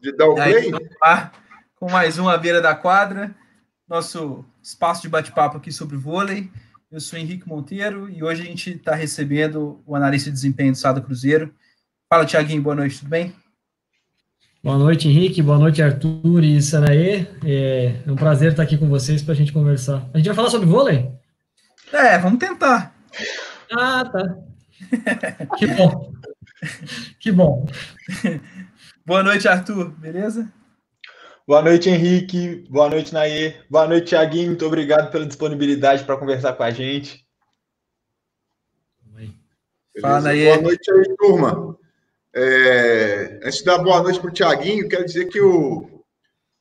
de dar o play? Com mais um à beira da quadra, nosso espaço de bate-papo aqui sobre vôlei. Eu sou Henrique Monteiro e hoje a gente está recebendo o analista de desempenho do Sada Cruzeiro. Fala, Tiaguinho, boa noite, tudo bem? Boa noite, Henrique. Boa noite, Arthur e Sanaê. É um prazer estar aqui com vocês para a gente conversar. A gente vai falar sobre vôlei? É, vamos tentar. Ah, tá. que bom. Que bom. Boa noite, Arthur. Beleza? Boa noite, Henrique. Boa noite, Naê. Boa noite, Thiaguinho. Muito obrigado pela disponibilidade para conversar com a gente. Fala, Naê. Boa noite aí, turma. É, antes de dar boa noite para o Thiaguinho, quero dizer que o,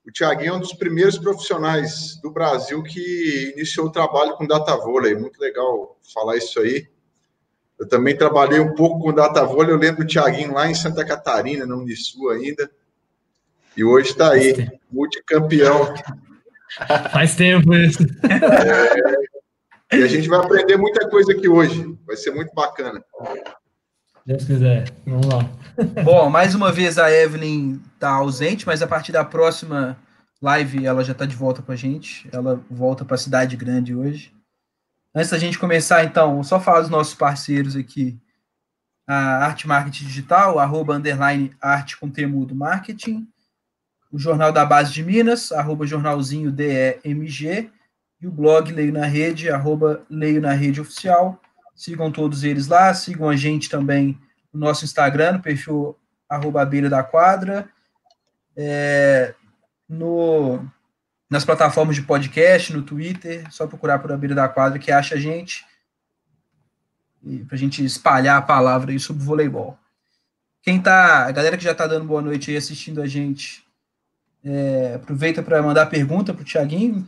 o Thiaguinho é um dos primeiros profissionais do Brasil que iniciou o trabalho com data vôlei. Muito legal falar isso aí. Eu também trabalhei um pouco com data vôlei. Eu lembro do Thiaguinho lá em Santa Catarina, no Unisul ainda. E hoje está aí, multicampeão. Faz tempo isso. É, e a gente vai aprender muita coisa aqui hoje. Vai ser muito bacana. Deus quiser. Vamos lá. Bom, mais uma vez a Evelyn está ausente, mas a partir da próxima live ela já está de volta com a gente. Ela volta para a cidade grande hoje. Antes da gente começar, então, só falar dos nossos parceiros aqui. A Arte Marketing Digital, arroba underline arte com temudo marketing o Jornal da Base de Minas, arroba jornalzinho DEMG, e o blog Leio na Rede, arroba Leio na Rede Oficial. Sigam todos eles lá, sigam a gente também no nosso Instagram, no perfil arroba beira da quadra, é, no, nas plataformas de podcast, no Twitter, só procurar por a beira da quadra que acha a gente, para a gente espalhar a palavra aí sobre voleibol. Quem tá, a galera que já está dando boa noite aí assistindo a gente, é, aproveita para mandar pergunta para o Tiaguinho.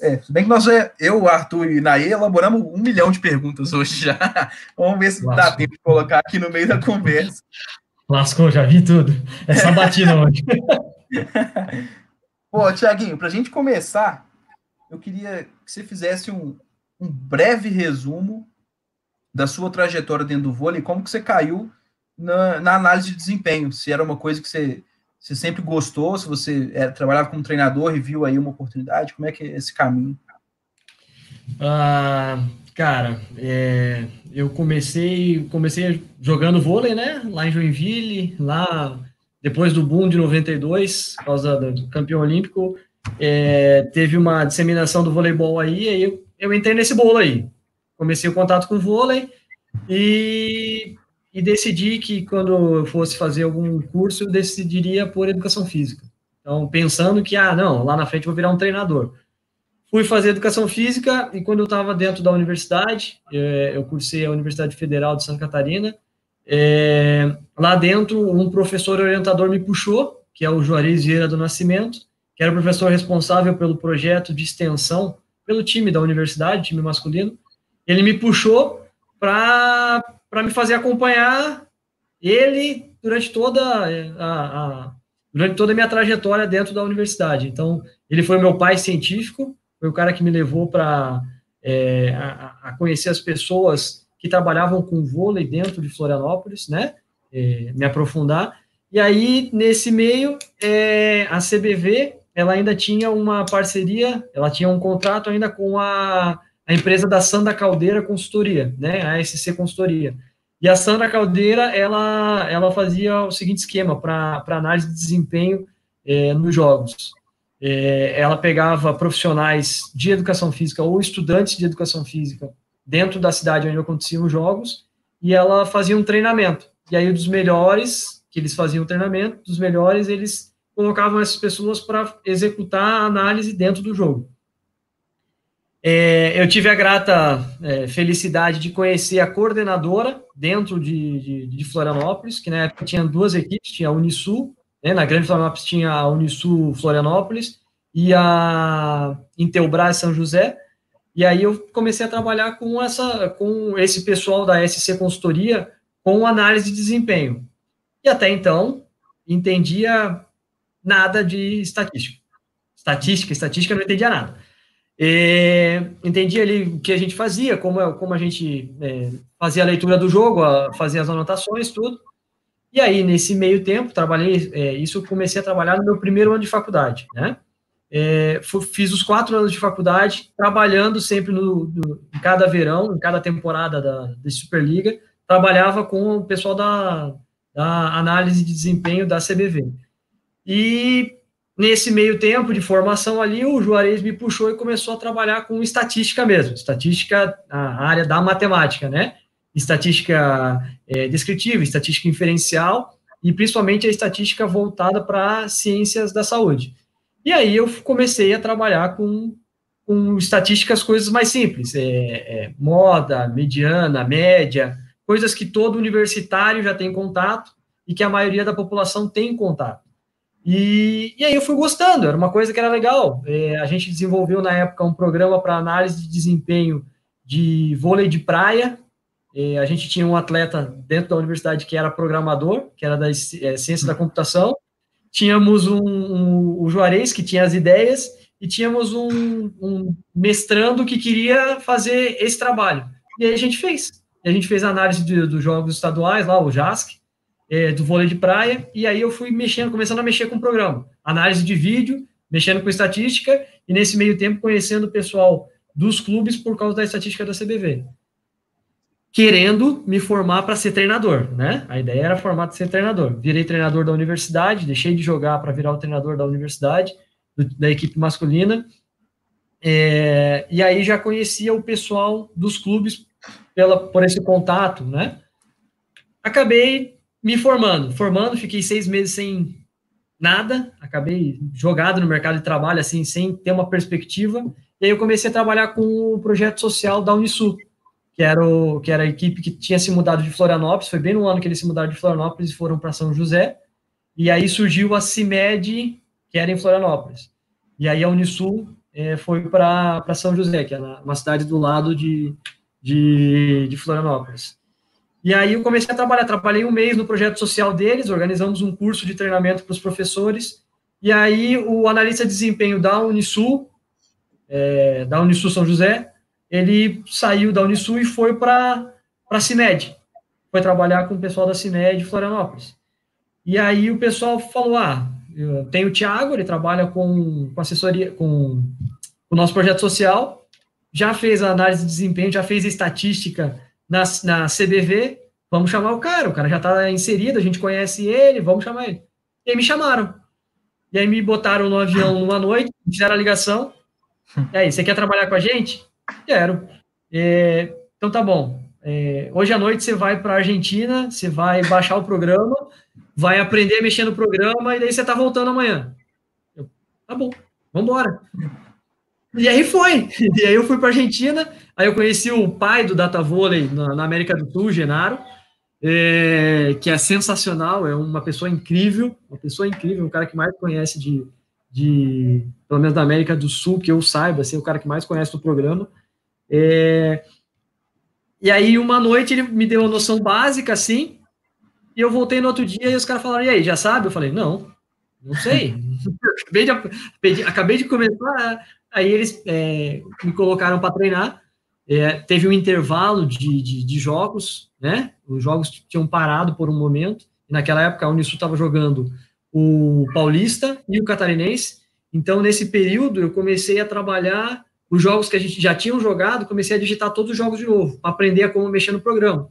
É, se bem que nós, é, eu, Arthur e Naê elaboramos um milhão de perguntas hoje já. Vamos ver se Lascou. dá tempo de colocar aqui no meio da conversa. Lascou, já vi tudo. É sabatina hoje. Pô, Tiaguinho, para a gente começar, eu queria que você fizesse um, um breve resumo da sua trajetória dentro do vôlei, como que você caiu na, na análise de desempenho, se era uma coisa que você você sempre gostou? Se você é, trabalhava como treinador e viu aí uma oportunidade, como é que é esse caminho? Ah, cara, é, eu comecei comecei jogando vôlei, né? Lá em Joinville, lá depois do boom de 92, por causa do campeão olímpico, é, teve uma disseminação do voleibol aí, aí eu, eu entrei nesse bolo aí. Comecei o contato com vôlei e e decidi que quando eu fosse fazer algum curso, eu decidiria por educação física. Então, pensando que, ah, não, lá na frente vou virar um treinador. Fui fazer educação física e quando eu estava dentro da universidade, é, eu cursei a Universidade Federal de Santa Catarina, é, lá dentro um professor orientador me puxou, que é o Juarez Vieira do Nascimento, que era o professor responsável pelo projeto de extensão, pelo time da universidade, time masculino. Ele me puxou para me fazer acompanhar ele durante toda a, a, durante toda a minha trajetória dentro da universidade. Então, ele foi meu pai científico, foi o cara que me levou para é, a, a, conhecer as pessoas que trabalhavam com vôlei dentro de Florianópolis, né? É, me aprofundar. E aí, nesse meio, é, a CBV, ela ainda tinha uma parceria, ela tinha um contrato ainda com a a empresa da Sandra Caldeira Consultoria, né, a SC Consultoria. E a Sandra Caldeira, ela, ela fazia o seguinte esquema para análise de desempenho é, nos jogos. É, ela pegava profissionais de educação física ou estudantes de educação física dentro da cidade onde aconteciam os jogos e ela fazia um treinamento. E aí, dos melhores, que eles faziam o treinamento, dos melhores, eles colocavam essas pessoas para executar a análise dentro do jogo. É, eu tive a grata é, felicidade de conhecer a coordenadora dentro de, de, de, Florianópolis, que na época tinha duas equipes, tinha a Unisul, né, na Grande Florianópolis tinha a Unisul Florianópolis e a Intelbras São José, e aí eu comecei a trabalhar com, essa, com esse pessoal da SC Consultoria com análise de desempenho. E até então, entendia nada de estatística. Estatística, estatística, não entendia nada. E, entendi ali o que a gente fazia, como, como a gente é, fazia a leitura do jogo, a, fazia as anotações, tudo. E aí, nesse meio tempo, trabalhei, é, isso comecei a trabalhar no meu primeiro ano de faculdade, né? É, fiz os quatro anos de faculdade, trabalhando sempre no, no, em cada verão, em cada temporada da, da Superliga, trabalhava com o pessoal da, da análise de desempenho da CBV. E nesse meio tempo de formação ali, o Juarez me puxou e começou a trabalhar com estatística mesmo, estatística, a área da matemática, né? Estatística é, descritiva, estatística inferencial e principalmente a estatística voltada para ciências da saúde. E aí eu comecei a trabalhar com, com estatísticas, coisas mais simples, é, é, moda, mediana, média, coisas que todo universitário já tem contato e que a maioria da população tem contato. E, e aí eu fui gostando, era uma coisa que era legal. É, a gente desenvolveu na época um programa para análise de desempenho de vôlei de praia. É, a gente tinha um atleta dentro da universidade que era programador, que era da é, ciência da computação, tínhamos um, um, o Juarez, que tinha as ideias, e tínhamos um, um mestrando que queria fazer esse trabalho. E aí a gente fez. E a gente fez a análise dos jogos estaduais, lá, o JASC, é, do vôlei de praia, e aí eu fui mexendo, começando a mexer com o programa. Análise de vídeo, mexendo com estatística, e nesse meio tempo conhecendo o pessoal dos clubes por causa da estatística da CBV querendo me formar para ser treinador, né? A ideia era formar para ser treinador. Virei treinador da universidade, deixei de jogar para virar o treinador da universidade, do, da equipe masculina. É, e aí já conhecia o pessoal dos clubes pela, por esse contato, né? Acabei me formando, formando, fiquei seis meses sem nada, acabei jogado no mercado de trabalho, assim, sem ter uma perspectiva. E aí eu comecei a trabalhar com o projeto social da Unisul, que era, o, que era a equipe que tinha se mudado de Florianópolis, foi bem no ano que eles se mudaram de Florianópolis e foram para São José, e aí surgiu a CIMED, que era em Florianópolis. E aí a Unisul é, foi para São José, que é uma cidade do lado de, de, de Florianópolis. E aí eu comecei a trabalhar, trabalhei um mês no projeto social deles, organizamos um curso de treinamento para os professores, e aí o analista de desempenho da Unisul, é, da Unisul São José, ele saiu da Unisul e foi para a CIMED. Foi trabalhar com o pessoal da CIMED Florianópolis. E aí o pessoal falou: ah, tem o Thiago, ele trabalha com, com assessoria, com o nosso projeto social, já fez a análise de desempenho, já fez estatística na, na CBV, vamos chamar o cara, o cara já está inserido, a gente conhece ele, vamos chamar ele. E aí me chamaram. E aí me botaram no avião numa noite, fizeram a ligação. E aí, você quer trabalhar com a gente? Quero. É, então tá bom. É, hoje à noite você vai para a Argentina, você vai baixar o programa, vai aprender a mexer no programa e daí você tá voltando amanhã. Eu, tá bom, vamos embora. E aí foi. E aí eu fui para a Argentina, aí eu conheci o pai do Data Vôlei na, na América do Sul, Genaro, é, que é sensacional, é uma pessoa incrível, uma pessoa incrível, um cara que mais conhece de, de, pelo menos da América do Sul, que eu saiba, assim, o cara que mais conhece do programa. É, e aí, uma noite, ele me deu uma noção básica, assim, e eu voltei no outro dia e os caras falaram, e aí, já sabe? Eu falei, não, não sei. acabei, de, acabei de começar, aí eles é, me colocaram para treinar, é, teve um intervalo de, de, de, jogos, né? Os jogos tinham parado por um momento, e naquela época a Unisul estava jogando o paulista e o catarinense. Então, nesse período, eu comecei a trabalhar os jogos que a gente já tinha jogado, comecei a digitar todos os jogos de novo, para aprender a como mexer no programa.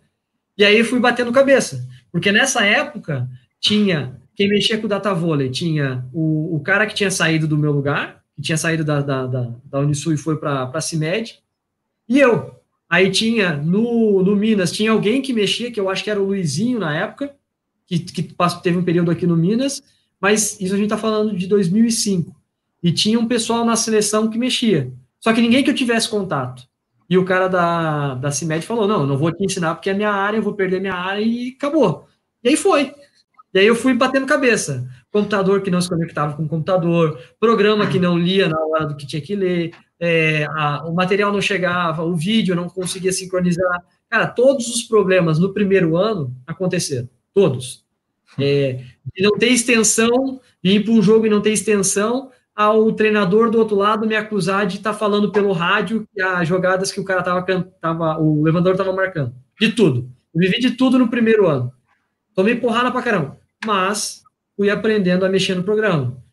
E aí fui batendo cabeça, porque nessa época tinha quem mexia com o data volley, tinha o, o cara que tinha saído do meu lugar, que tinha saído da, da, da, da Unisul e foi para a CIMED, e eu. Aí tinha no, no Minas, tinha alguém que mexia, que eu acho que era o Luizinho na época, que, que teve um período aqui no Minas, mas isso a gente está falando de 2005. E tinha um pessoal na seleção que mexia. Só que ninguém que eu tivesse contato. E o cara da, da CIMED falou: não, não vou te ensinar porque é minha área, eu vou perder minha área e acabou. E aí foi. E aí eu fui batendo cabeça. Computador que não se conectava com o computador, programa que não lia na hora do que tinha que ler, é, a, o material não chegava, o vídeo não conseguia sincronizar. Cara, todos os problemas no primeiro ano aconteceram. Todos. É, de não ter extensão, de ir para um jogo e não ter extensão, ao treinador do outro lado me acusar de estar tá falando pelo rádio as jogadas que o cara tava, tava o levantador estava marcando. De tudo. Eu vivi de tudo no primeiro ano. tomei porrada pra caramba, mas fui aprendendo a mexer no programa.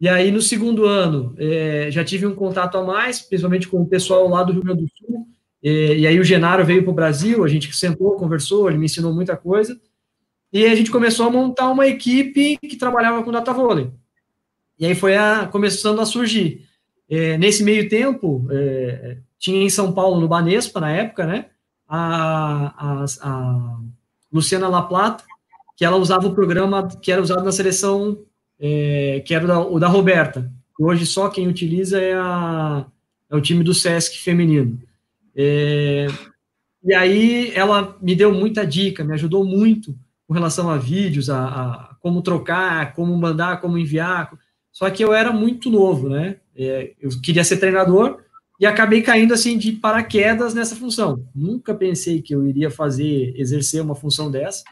E aí, no segundo ano, é, já tive um contato a mais, principalmente com o pessoal lá do Rio Grande do Sul. É, e aí, o Genaro veio para o Brasil, a gente sentou, conversou, ele me ensinou muita coisa. E a gente começou a montar uma equipe que trabalhava com data vôlei. E aí foi a, começando a surgir. É, nesse meio tempo, é, tinha em São Paulo, no Banespa, na época, né? A, a, a Luciana La Plata, que ela usava o programa que era usado na seleção é, que era o da, o da Roberta. Hoje só quem utiliza é, a, é o time do Sesc feminino. É, e aí ela me deu muita dica, me ajudou muito com relação a vídeos, a, a como trocar, como mandar, como enviar. Só que eu era muito novo, né? É, eu queria ser treinador e acabei caindo assim de paraquedas nessa função. Nunca pensei que eu iria fazer, exercer uma função dessa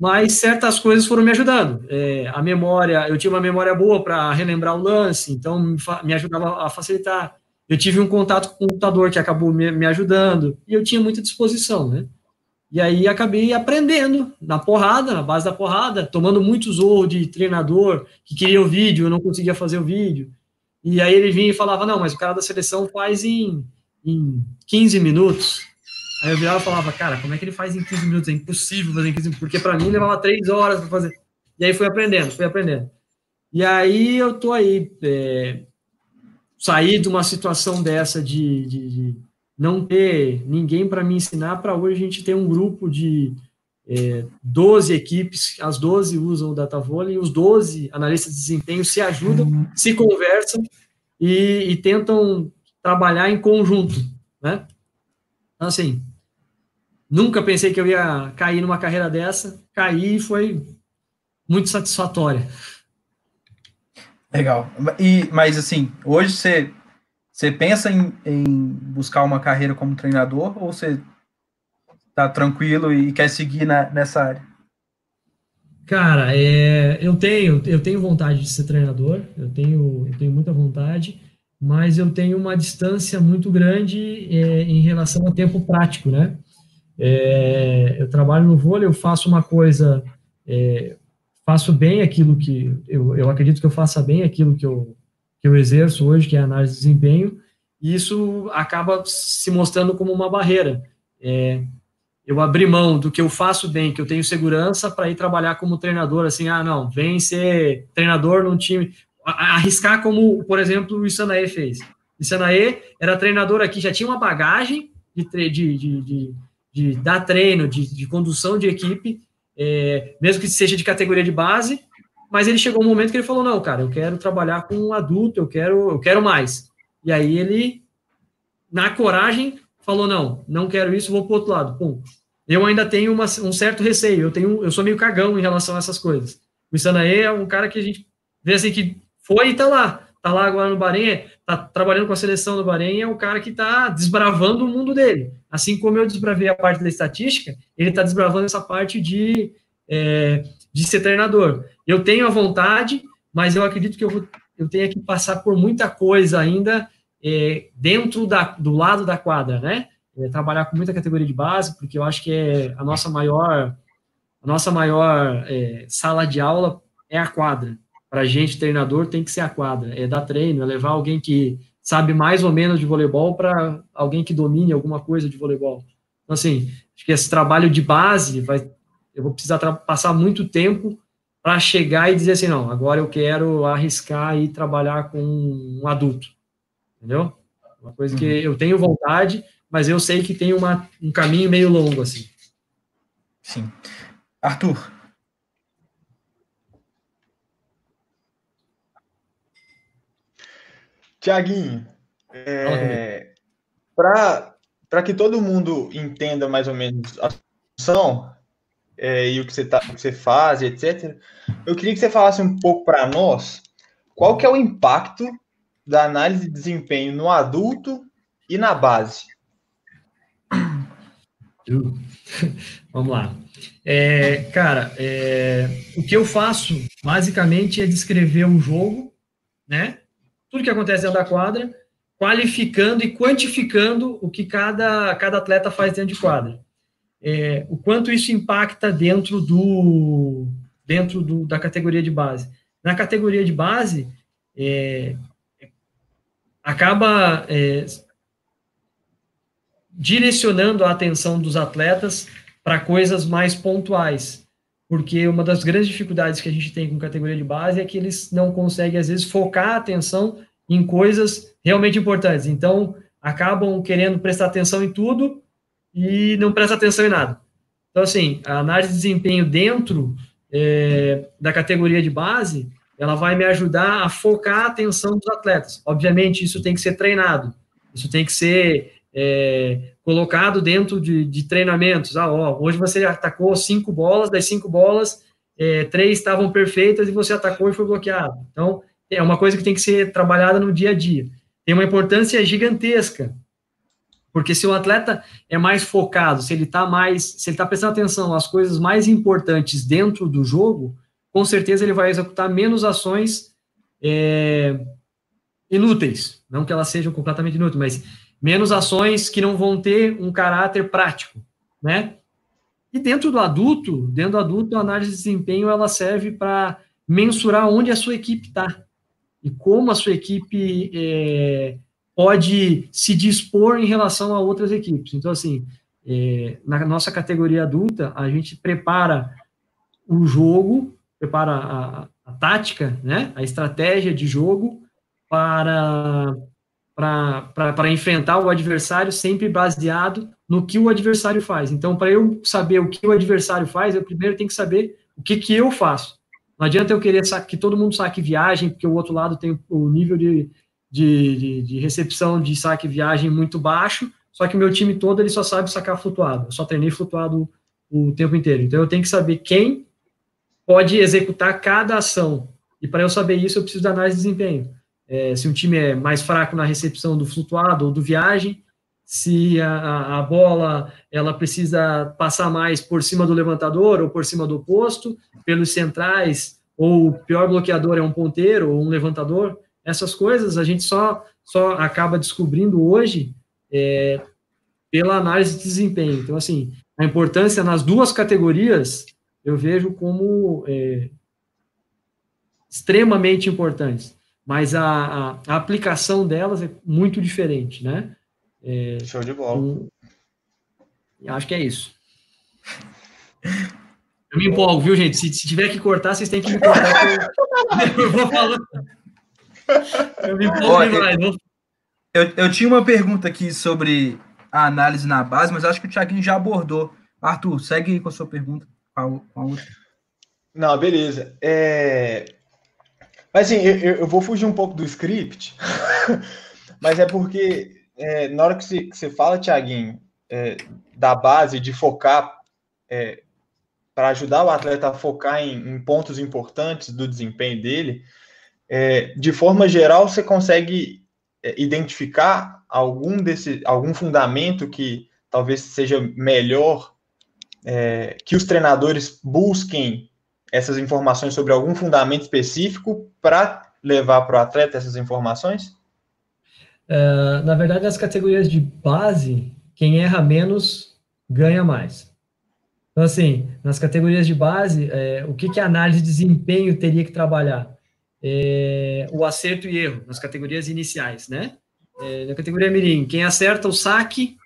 mas certas coisas foram me ajudando. É, a memória, eu tinha uma memória boa para relembrar o lance, então me, me, ajudava a facilitar. Eu tive um contato com o computador que acabou me, me, ajudando, e eu tinha muita disposição, né? E aí acabei aprendendo na porrada, na base da porrada, tomando muitos zorro de treinador que queria o vídeo, eu não conseguia fazer o vídeo. E aí ele vinha e falava: Não, mas o cara da seleção faz em, em 15 minutos. Aí eu virava e falava, cara, como é que ele faz em 15 minutos? É impossível fazer em 15 minutos, porque para mim levava 3 horas para fazer. E aí fui aprendendo, fui aprendendo. E aí eu tô aí, é, sair de uma situação dessa de, de, de não ter ninguém para me ensinar, para hoje a gente tem um grupo de é, 12 equipes, as 12 usam o DataVolley, e os 12 analistas de desempenho se ajudam, uhum. se conversam e, e tentam trabalhar em conjunto, né? Então, assim, Nunca pensei que eu ia cair numa carreira dessa. Caí e foi muito satisfatória. Legal. E, mas assim, hoje você, você pensa em, em buscar uma carreira como treinador ou você tá tranquilo e quer seguir na, nessa área? Cara, é, eu tenho eu tenho vontade de ser treinador, eu tenho, eu tenho muita vontade, mas eu tenho uma distância muito grande é, em relação ao tempo prático, né? É, eu trabalho no vôlei, eu faço uma coisa, é, faço bem aquilo que eu, eu acredito que eu faça bem aquilo que eu, que eu exerço hoje, que é a análise de desempenho, e isso acaba se mostrando como uma barreira. É, eu abri mão do que eu faço bem, que eu tenho segurança, para ir trabalhar como treinador, assim, ah, não, vem ser treinador num time, arriscar como, por exemplo, o Isanaê fez. Isanaê era treinador aqui, já tinha uma bagagem de, de, de, de de dar treino, de, de condução de equipe, é, mesmo que seja de categoria de base, mas ele chegou um momento que ele falou, não, cara, eu quero trabalhar com um adulto, eu quero, eu quero mais. E aí ele, na coragem, falou, não, não quero isso, vou para outro lado. Pum. Eu ainda tenho uma, um certo receio, eu, tenho, eu sou meio cagão em relação a essas coisas. O Isanaê é um cara que a gente vê assim que foi e tá lá tá lá agora no Bahrein, tá trabalhando com a seleção do Bahrein, é o cara que tá desbravando o mundo dele. Assim como eu desbravei a parte da estatística, ele tá desbravando essa parte de, é, de ser treinador. Eu tenho a vontade, mas eu acredito que eu, vou, eu tenha que passar por muita coisa ainda é, dentro da, do lado da quadra, né? É, trabalhar com muita categoria de base, porque eu acho que é a nossa maior, a nossa maior é, sala de aula é a quadra para a gente, treinador, tem que ser a quadra, é dar treino, é levar alguém que sabe mais ou menos de voleibol para alguém que domine alguma coisa de voleibol. Então, assim, acho que esse trabalho de base vai, eu vou precisar passar muito tempo para chegar e dizer assim, não, agora eu quero arriscar e trabalhar com um adulto, entendeu? Uma coisa que uhum. eu tenho vontade, mas eu sei que tem uma, um caminho meio longo, assim. Sim. Arthur, Tiaguinho, é, para que todo mundo entenda mais ou menos a função é, e o que você, tá, o que você faz, etc., eu queria que você falasse um pouco para nós qual que é o impacto da análise de desempenho no adulto e na base. Vamos lá. É, cara, é, o que eu faço basicamente é descrever um jogo, né? tudo que acontece dentro da quadra, qualificando e quantificando o que cada, cada atleta faz dentro de quadra. É, o quanto isso impacta dentro do dentro do, da categoria de base. Na categoria de base, é, acaba é, direcionando a atenção dos atletas para coisas mais pontuais, porque uma das grandes dificuldades que a gente tem com categoria de base é que eles não conseguem, às vezes, focar a atenção em coisas realmente importantes. Então, acabam querendo prestar atenção em tudo e não prestam atenção em nada. Então, assim, a análise de desempenho dentro é, da categoria de base, ela vai me ajudar a focar a atenção dos atletas. Obviamente, isso tem que ser treinado, isso tem que ser é, colocado dentro de, de treinamentos. Ah, ó, hoje você atacou cinco bolas, das cinco bolas, é, três estavam perfeitas e você atacou e foi bloqueado. Então, é uma coisa que tem que ser trabalhada no dia a dia. Tem uma importância gigantesca, porque se o atleta é mais focado, se ele está mais, se ele está prestando atenção às coisas mais importantes dentro do jogo, com certeza ele vai executar menos ações é, inúteis. Não que elas sejam completamente inúteis, mas menos ações que não vão ter um caráter prático, né? E dentro do adulto, dentro do adulto, a análise de desempenho ela serve para mensurar onde a sua equipe está e como a sua equipe é, pode se dispor em relação a outras equipes. Então, assim, é, na nossa categoria adulta, a gente prepara o jogo, prepara a, a tática, né, a estratégia de jogo para para enfrentar o adversário sempre baseado no que o adversário faz. Então, para eu saber o que o adversário faz, eu primeiro tenho que saber o que, que eu faço. Não adianta eu querer que todo mundo saque viagem, porque o outro lado tem o nível de, de, de, de recepção de saque viagem muito baixo, só que meu time todo ele só sabe sacar flutuado. Eu só treinei flutuado o tempo inteiro. Então, eu tenho que saber quem pode executar cada ação. E para eu saber isso, eu preciso da análise de desempenho é, se um time é mais fraco na recepção do flutuado ou do viagem, se a, a, bola ela precisa passar mais por cima do levantador ou por cima do posto, pelos centrais, ou o pior bloqueador é um ponteiro ou um levantador, essas coisas a gente só, só acaba descobrindo hoje é, pela análise de desempenho. Então, assim, a importância nas duas categorias eu vejo como é, extremamente importantes mas a, a, a, aplicação delas é muito diferente, né? É, Show de bola. Um, acho que é isso. Eu me empolgo, viu, gente? Se, se tiver que cortar, vocês têm que me cortar. Eu, eu vou falando. Eu me empolgo demais. Eu, eu, eu tinha uma pergunta aqui sobre a análise na base, mas acho que o Thiaguinho já abordou. Arthur, segue com a sua pergunta. Com a outra. Não, beleza. É, mas assim, eu, eu vou fugir um pouco do script, mas é porque é, na hora que você, que você fala, Tiaguinho, é, da base, de focar, é, para ajudar o atleta a focar em, em, pontos importantes do desempenho dele, é, de forma geral, você consegue é, identificar algum, desse, algum fundamento que talvez seja melhor é, que os treinadores busquem essas informações sobre algum fundamento específico para levar para o atleta essas informações? Uh, na verdade, nas categorias de base, quem erra menos ganha mais. Então, assim, nas categorias de base, é, o que, que a análise de desempenho teria que trabalhar? É, o acerto e erro, nas categorias iniciais, né? É, na categoria mirim, quem acerta o saque,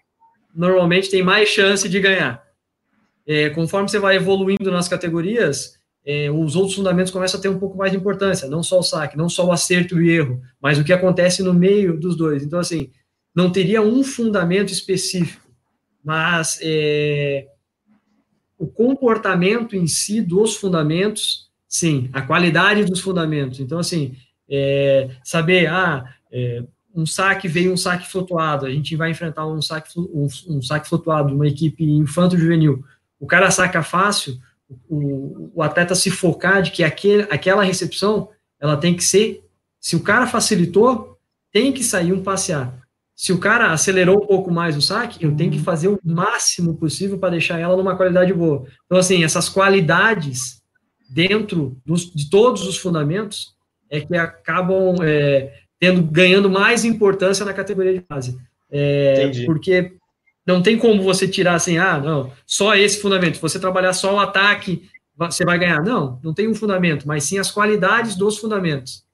normalmente tem mais chance de ganhar. É, conforme você vai evoluindo nas categorias, é, os outros fundamentos começam a ter um pouco mais de importância, não só o saque, não só o acerto e erro, mas o que acontece no meio dos dois. Então, assim, não teria um fundamento específico, mas é, o comportamento em si dos fundamentos, sim, a qualidade dos fundamentos. Então, assim, é, saber, ah, é, um saque veio um saque flutuado, a gente vai enfrentar um saque, um, um saque flutuado, uma equipe infanto-juvenil. O cara saca fácil, o, o atleta se focar de que aquele, aquela recepção ela tem que ser, se o cara facilitou, tem que sair um passear. Se o cara acelerou um pouco mais o saque, eu tenho que fazer o máximo possível para deixar ela numa qualidade boa. Então, assim, essas qualidades dentro dos, de todos os fundamentos é que acabam é, tendo, ganhando mais importância na categoria de base. É, porque não tem como você tirar assim, ah, não, só esse fundamento. Se você trabalhar só o ataque, você vai ganhar. Não, não tem um fundamento, mas sim as qualidades dos fundamentos.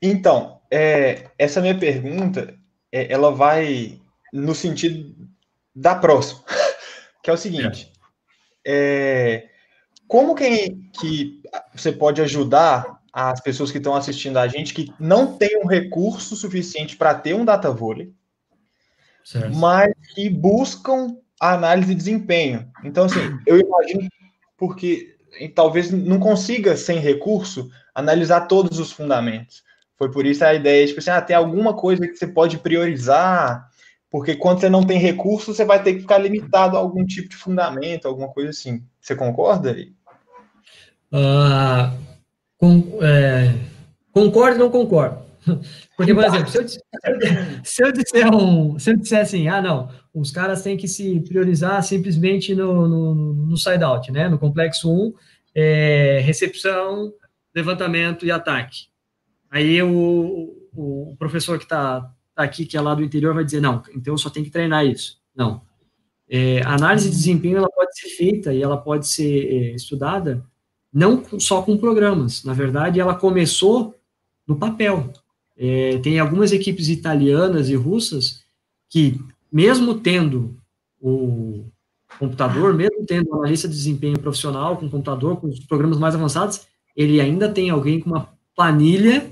Então, é, essa minha pergunta, é, ela vai no sentido da próxima, que é o seguinte: é. Como que, que você pode ajudar as pessoas que estão assistindo a gente que não têm um recurso suficiente para ter um data vôlei, certo. mas que buscam a análise de desempenho. Então, assim, eu imagino porque talvez não consiga, sem recurso, analisar todos os fundamentos. Foi por isso a ideia, tipo assim, ah, tem alguma coisa que você pode priorizar, porque quando você não tem recurso, você vai ter que ficar limitado a algum tipo de fundamento, alguma coisa assim. Você concorda? Uh, com, é, concordo e não concordo. Porque, por exemplo, se eu, se eu, disser um, se eu disser assim, ah, não, os caras têm que se priorizar simplesmente no, no, no side-out, né? No complexo 1, é, recepção, levantamento e ataque. Aí o, o professor que está tá aqui, que é lá do interior, vai dizer, não, então eu só tenho que treinar isso. Não. É, a análise de desempenho ela pode ser feita e ela pode ser é, estudada não só com programas. Na verdade, ela começou no papel. É, tem algumas equipes italianas e russas que, mesmo tendo o computador, mesmo tendo uma analista de desempenho profissional com computador, com os programas mais avançados, ele ainda tem alguém com uma planilha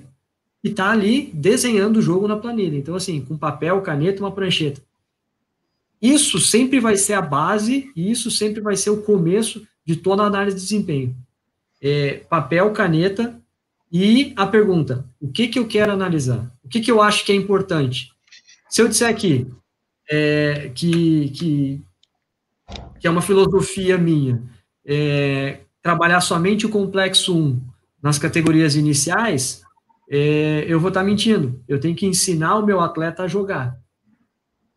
e está ali desenhando o jogo na planilha. Então, assim, com papel, caneta, uma prancheta. Isso sempre vai ser a base e isso sempre vai ser o começo de toda a análise de desempenho. É, papel, caneta e a pergunta: o que, que eu quero analisar? O que, que eu acho que é importante? Se eu disser aqui é, que, que, que é uma filosofia minha, é, trabalhar somente o complexo 1 nas categorias iniciais, é, eu vou estar tá mentindo. Eu tenho que ensinar o meu atleta a jogar.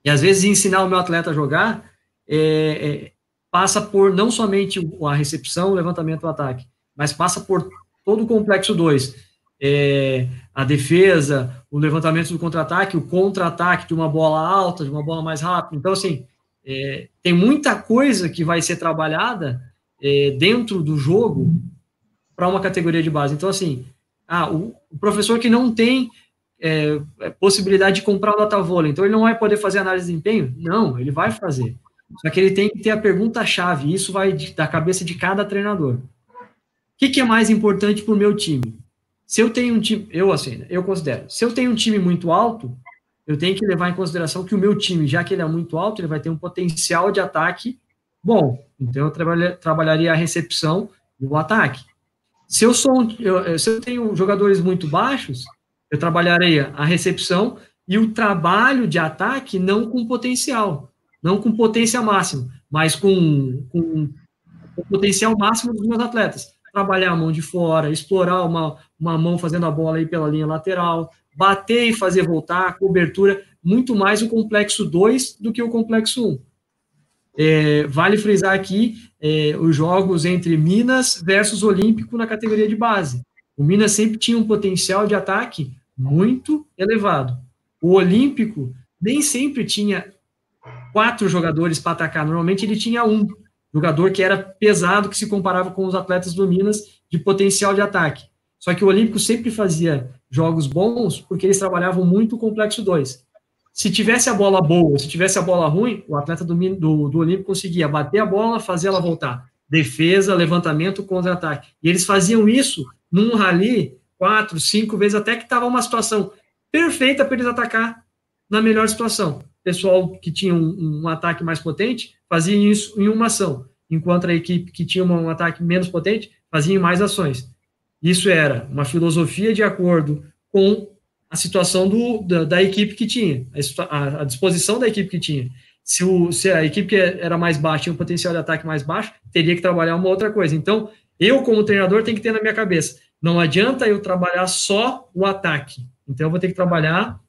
E às vezes ensinar o meu atleta a jogar é, é, passa por não somente a recepção, o levantamento, o ataque, mas passa por todo o complexo 2. É, a defesa, o levantamento do contra-ataque, o contra-ataque de uma bola alta, de uma bola mais rápida. Então, assim, é, tem muita coisa que vai ser trabalhada é, dentro do jogo para uma categoria de base. Então, assim, ah, o, o professor que não tem é, é, possibilidade de comprar o data vôlei, então ele não vai poder fazer análise de desempenho? Não, ele vai fazer. Só que ele tem que ter a pergunta-chave, isso vai de, da cabeça de cada treinador. O que, que é mais importante para o meu time? Se eu tenho um time, eu assim, eu considero, se eu tenho um time muito alto, eu tenho que levar em consideração que o meu time, já que ele é muito alto, ele vai ter um potencial de ataque bom. Então eu trabalha, trabalharia a recepção e o ataque. Se eu sou eu, se eu tenho jogadores muito baixos, eu trabalharei a recepção e o trabalho de ataque não com potencial, não com potência máxima, mas com, com o potencial máximo dos meus atletas. Trabalhar a mão de fora, explorar uma, uma mão fazendo a bola aí pela linha lateral, bater e fazer voltar, cobertura, muito mais o complexo 2 do que o complexo 1. Um. É, vale frisar aqui é, os jogos entre Minas versus Olímpico na categoria de base. O Minas sempre tinha um potencial de ataque muito elevado. O Olímpico nem sempre tinha quatro jogadores para atacar, normalmente ele tinha um jogador que era pesado, que se comparava com os atletas do Minas de potencial de ataque. Só que o Olímpico sempre fazia jogos bons porque eles trabalhavam muito o complexo 2. Se tivesse a bola boa, se tivesse a bola ruim, o atleta do, do, do Olímpico conseguia bater a bola, fazer ela voltar. Defesa, levantamento, contra-ataque. E eles faziam isso num rally quatro, cinco vezes, até que estava uma situação perfeita para eles atacar na melhor situação. Pessoal que tinha um, um, ataque mais potente fazia isso em uma ação, enquanto a equipe que tinha um ataque menos potente fazia mais ações. Isso era uma filosofia de acordo com a situação do, da, da equipe que tinha, a, a, disposição da equipe que tinha. Se, o, se a equipe que era mais baixa tinha um potencial de ataque mais baixo, teria que trabalhar uma outra coisa. Então, eu, como treinador, tenho que ter na minha cabeça: não adianta eu trabalhar só o ataque. Então, eu vou ter que trabalhar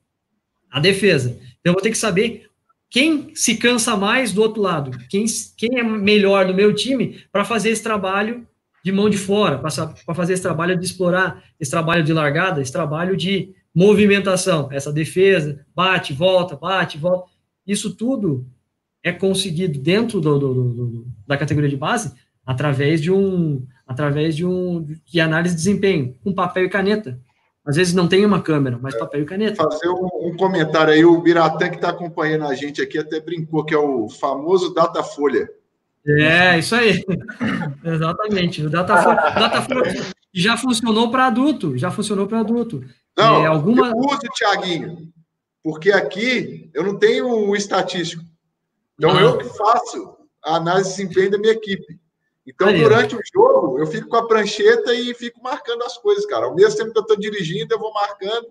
a defesa. Então, eu vou ter que saber quem se cansa mais do outro lado, quem, quem é melhor no meu time para fazer esse trabalho de mão de fora, para fazer esse trabalho de explorar, esse trabalho de largada, esse trabalho de movimentação, essa defesa, bate, volta, bate, volta. Isso tudo é conseguido dentro do, do, do, da categoria de base através de um através de um de análise de desempenho com papel e caneta. Às vezes não tem uma câmera, mas papel e caneta. Fazer um, um comentário aí, o Biratã que está acompanhando a gente aqui até brincou que é o famoso Datafolha. É, isso aí. Exatamente. O Datafolha, Datafolha já funcionou para adulto, já funcionou para adulto. Não, é, alguma... eu uso, Tiaguinho, porque aqui eu não tenho o estatístico. Então, ah. eu que faço a análise de desempenho da minha equipe. Então, Aí, durante o jogo, eu fico com a prancheta e fico marcando as coisas, cara. Ao mesmo tempo que eu estou dirigindo, eu vou marcando.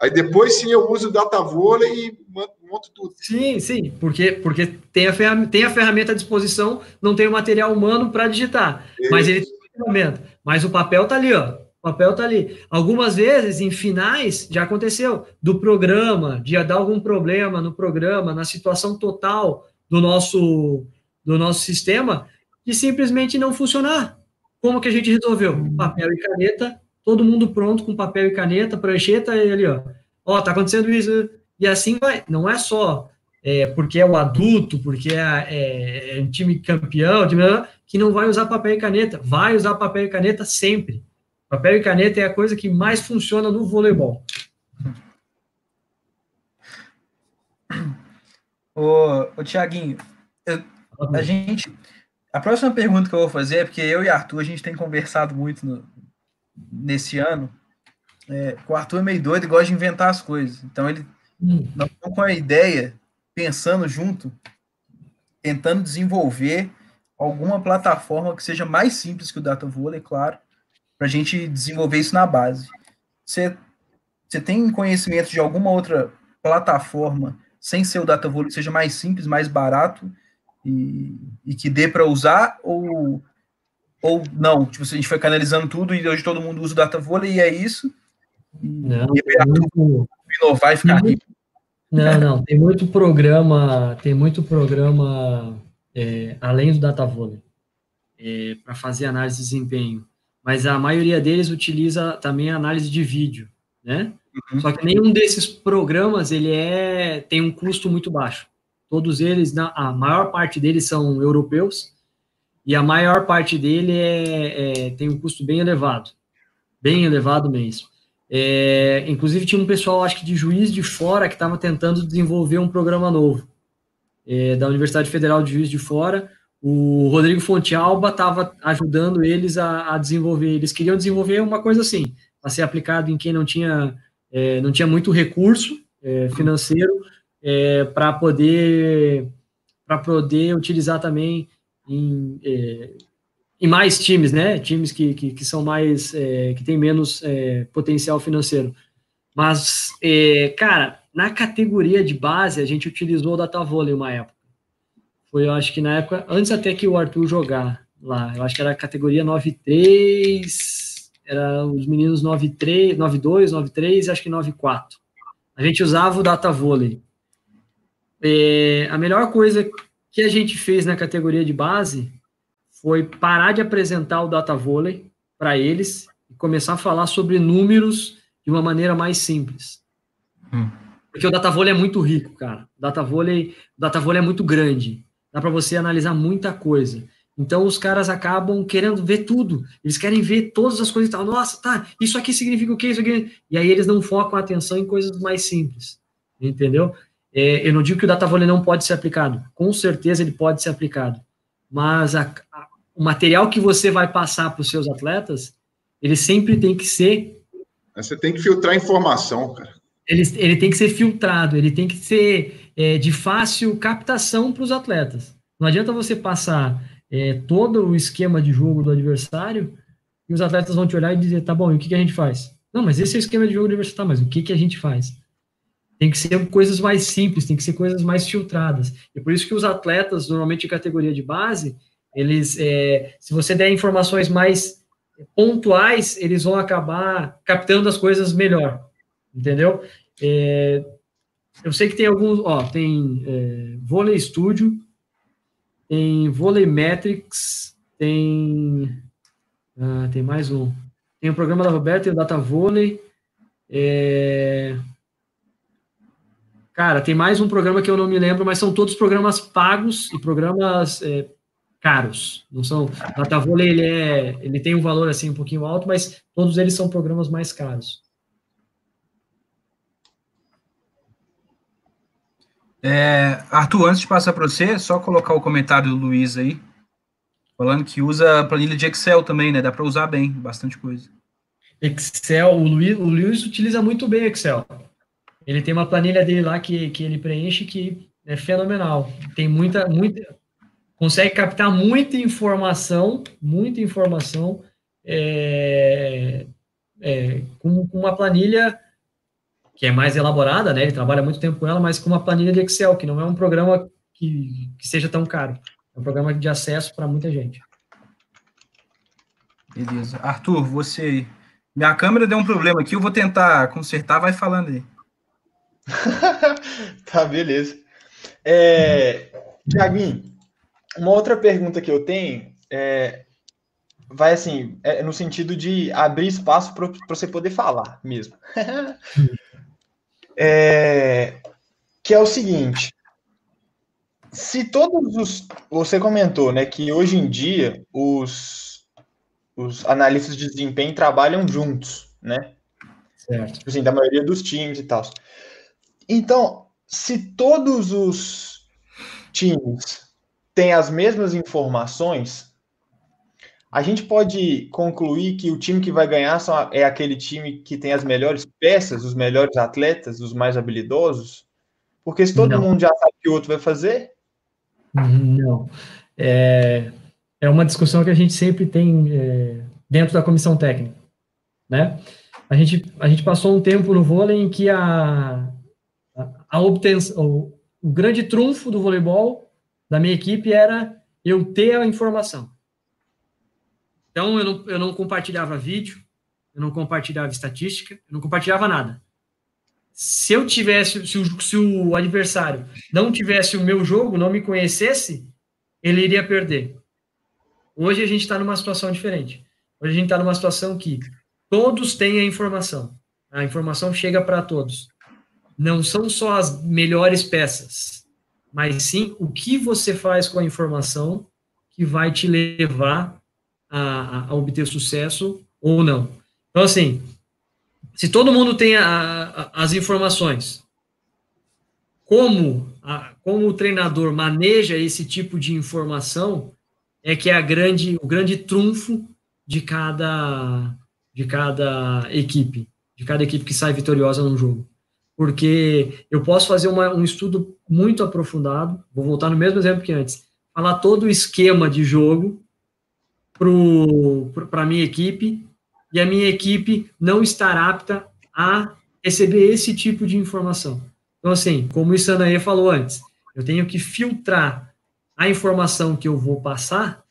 Aí depois sim eu uso o DataVola e monto tudo. Sim, sim, porque, porque tem, a ferramenta, tem a ferramenta à disposição, não tem o material humano para digitar. Isso. Mas ele tem a ferramenta. Mas o papel tá ali, ó. O papel tá ali. Algumas vezes, em finais, já aconteceu, do programa, de dar algum problema no programa, na situação total do nosso, do nosso sistema, de simplesmente não funcionar. Como que a gente resolveu? Papel e caneta, todo mundo pronto com papel e caneta, prancheta e ali, ó. Ó, tá acontecendo isso. E assim vai. Não é só é, porque é o adulto, porque é, é, é um time campeão, que não vai usar papel e caneta. Vai usar papel e caneta sempre. Papel e caneta é a coisa que mais funciona no voleibol. Ô, ô Tiaguinho, a gente a próxima pergunta que eu vou fazer é porque eu e Arthur, a gente tem conversado muito no, nesse ano. É, o Arthur é meio doido e gosta de inventar as coisas. Então, ele hum. nós estamos com a ideia, pensando junto, tentando desenvolver alguma plataforma que seja mais simples que o Data Volley, claro, para a gente desenvolver isso na base. Você, você tem conhecimento de alguma outra plataforma sem ser o Data Volley que seja mais simples, mais barato e, e que dê para usar ou ou não, tipo, a gente foi canalizando tudo e hoje todo mundo usa o data vôlei e é isso. Não, e muito... inovar e ficar rico. Não, não, tem muito programa, tem muito programa é, além do data vôlei é, para fazer análise de desempenho, mas a maioria deles utiliza também análise de vídeo, né? Uhum. Só que nenhum desses programas ele é tem um custo muito baixo. Todos eles, a maior parte deles são europeus e a maior parte dele é, é tem um custo bem elevado, bem elevado mesmo. É, inclusive tinha um pessoal, acho que de juiz de fora, que estava tentando desenvolver um programa novo é, da Universidade Federal de Juiz de Fora. O Rodrigo Fontealba estava ajudando eles a, a, desenvolver. Eles queriam desenvolver uma coisa assim, para ser aplicado em quem não tinha é, não tinha muito recurso é, financeiro é, para poder para poder utilizar também em, é, em mais times, né? Times que, que, que são mais é, que têm menos é, potencial financeiro. Mas, é, cara, na categoria de base a gente utilizou o Data Volley uma época. Foi, eu acho que na época, antes até que o Arthur jogar lá, eu acho que era a categoria 93, era os meninos 93, 92, 93 acho que 94. A gente usava o Data Volley. É, a melhor coisa que a gente fez na categoria de base foi parar de apresentar o data volley para eles e começar a falar sobre números de uma maneira mais simples. Hum. Porque o data volley é muito rico, cara. O data volley, o data volley é muito grande. Dá para você analisar muita coisa. Então os caras acabam querendo ver tudo. Eles querem ver todas as coisas e tal. Nossa, tá, isso aqui significa o quê? Isso aqui. E aí eles não focam a atenção em coisas mais simples. Entendeu? É, eu não digo que o data volley não pode ser aplicado, com certeza ele pode ser aplicado, mas a, a, o material que você vai passar para os seus atletas, ele sempre tem que ser. Você tem que filtrar informação, cara. Ele, ele tem que ser filtrado, ele tem que ser é, de fácil captação para os atletas. Não adianta você passar é, todo o esquema de jogo do adversário e os atletas vão te olhar e dizer, tá bom, e o que, que a gente faz? Não, mas esse é o esquema de jogo do adversário, tá, mas o que, que a gente faz? Tem que ser coisas mais simples, tem que ser coisas mais filtradas. E por isso que os atletas, normalmente de categoria de base, eles, é, se você der informações mais pontuais, eles vão acabar captando as coisas melhor, entendeu? É, eu sei que tem alguns, ó, tem é, Vôlei Studio, tem Vôlei Metrics, tem, ah, tem mais um, tem o programa da Roberta e o Data Vôlei, é, Cara, tem mais um programa que eu não me lembro, mas são todos programas pagos e programas é, caros. Não são. O Datavôlei, ele, é, ele tem um valor assim um pouquinho alto, mas todos eles são programas mais caros. É, Arthur, antes de passar para você, só colocar o comentário do Luiz aí, falando que usa planilha de Excel também, né? Dá para usar bem, bastante coisa. Excel, o Luiz, o Luiz utiliza muito bem Excel. Ele tem uma planilha dele lá que, que ele preenche que é fenomenal. Tem muita, muita. Consegue captar muita informação, muita informação é, é, com, com uma planilha que é mais elaborada, né? Ele trabalha muito tempo com ela, mas com uma planilha de Excel, que não é um programa que, que seja tão caro. É um programa de acesso para muita gente. Beleza. Arthur, você. Minha câmera deu um problema aqui, eu vou tentar consertar, vai falando aí. tá, beleza. É, Tiaguinho, uma outra pergunta que eu tenho é, vai assim, é no sentido de abrir espaço para você poder falar mesmo. é, que é o seguinte: se todos os. Você comentou, né, que hoje em dia os, os analistas de desempenho trabalham juntos, né? Certo. Tipo assim, da maioria dos times e tal. Então, se todos os times têm as mesmas informações, a gente pode concluir que o time que vai ganhar é aquele time que tem as melhores peças, os melhores atletas, os mais habilidosos? Porque se todo Não. mundo já sabe o que o outro vai fazer. Não. É, é uma discussão que a gente sempre tem é, dentro da comissão técnica. Né? A, gente, a gente passou um tempo no vôlei em que a, a obtenção, o, grande trunfo do voleibol da minha equipe era eu ter a informação. Então eu não, eu não compartilhava vídeo, eu não compartilhava estatística, eu não compartilhava nada. Se eu tivesse, se o, se o adversário não tivesse o meu jogo, não me conhecesse, ele iria perder. Hoje a gente está numa situação diferente. Hoje a gente está numa situação que todos têm a informação. A informação chega para todos não são só as melhores peças, mas sim o que você faz com a informação que vai te levar a, a obter sucesso ou não. Então, assim, se todo mundo tem a, a, as informações, como, como o treinador maneja esse tipo de informação é que é grande, o grande trunfo de cada, de cada equipe, de cada equipe que sai vitoriosa no jogo porque eu posso fazer uma, um estudo muito aprofundado, vou voltar no mesmo exemplo que antes, falar todo o esquema de jogo para a minha equipe, e a minha equipe não estar apta a receber esse tipo de informação. Então, assim, como o Sanaê falou antes, eu tenho que filtrar a informação que eu vou passar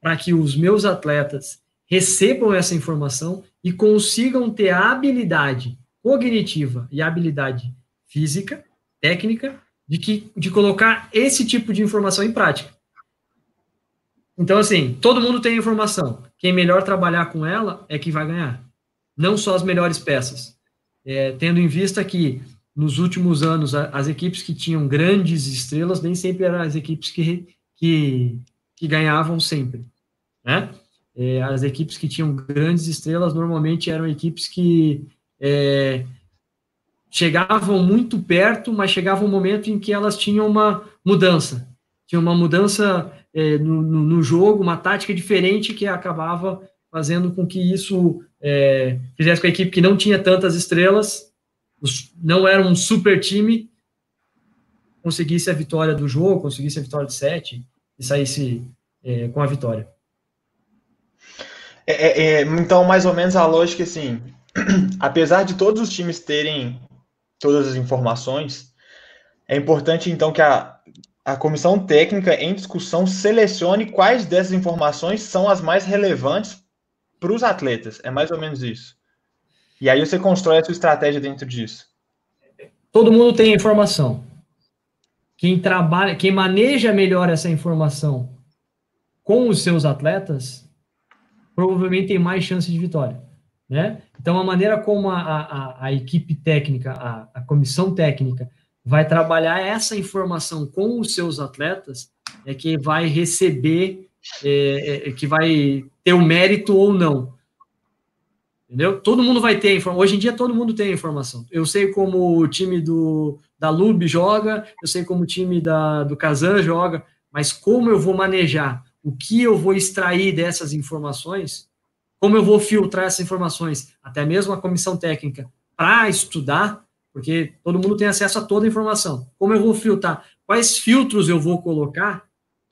para que os meus atletas recebam essa informação e consigam ter a habilidade cognitiva e habilidade física, técnica, de, que, de colocar esse tipo de informação em prática. Então, assim, todo mundo tem informação. Quem melhor trabalhar com ela é que vai ganhar. Não só as melhores peças. É, tendo em vista que, nos últimos anos, as equipes que tinham grandes estrelas nem sempre eram as equipes que, que, que ganhavam sempre. Né? É, as equipes que tinham grandes estrelas normalmente eram equipes que é, chegavam muito perto, mas chegava um momento em que elas tinham uma mudança. Tinha uma mudança é, no, no, jogo, uma tática diferente que acabava fazendo com que isso é, fizesse com a equipe que não tinha tantas estrelas, não era um super time, conseguisse a vitória do jogo, conseguisse a vitória de sete e saísse é, com a vitória. É, é, é então, mais ou menos a lógica assim, apesar de todos os times terem todas as informações, é importante então que a, a comissão técnica em discussão selecione quais dessas informações são as mais relevantes para os atletas. É mais ou menos isso. E aí você constrói a sua estratégia dentro disso. Todo mundo tem informação. Quem trabalha, quem maneja melhor essa informação com os seus atletas, provavelmente tem mais chance de vitória. Né? Então, a maneira como a, a, a equipe técnica, a, a, comissão técnica, vai trabalhar essa informação com os seus atletas, é que vai receber, é, é, é que vai ter o mérito ou não. Entendeu? Todo mundo vai ter informação. Hoje em dia, todo mundo tem informação. Eu sei como o time do, da Lub joga, eu sei como o time da, do Kazan joga, mas como eu vou manejar, o que eu vou extrair dessas informações, como eu vou filtrar essas informações, até mesmo a comissão técnica, para estudar, porque todo mundo tem acesso a toda a informação. Como eu vou filtrar? Quais filtros eu vou colocar?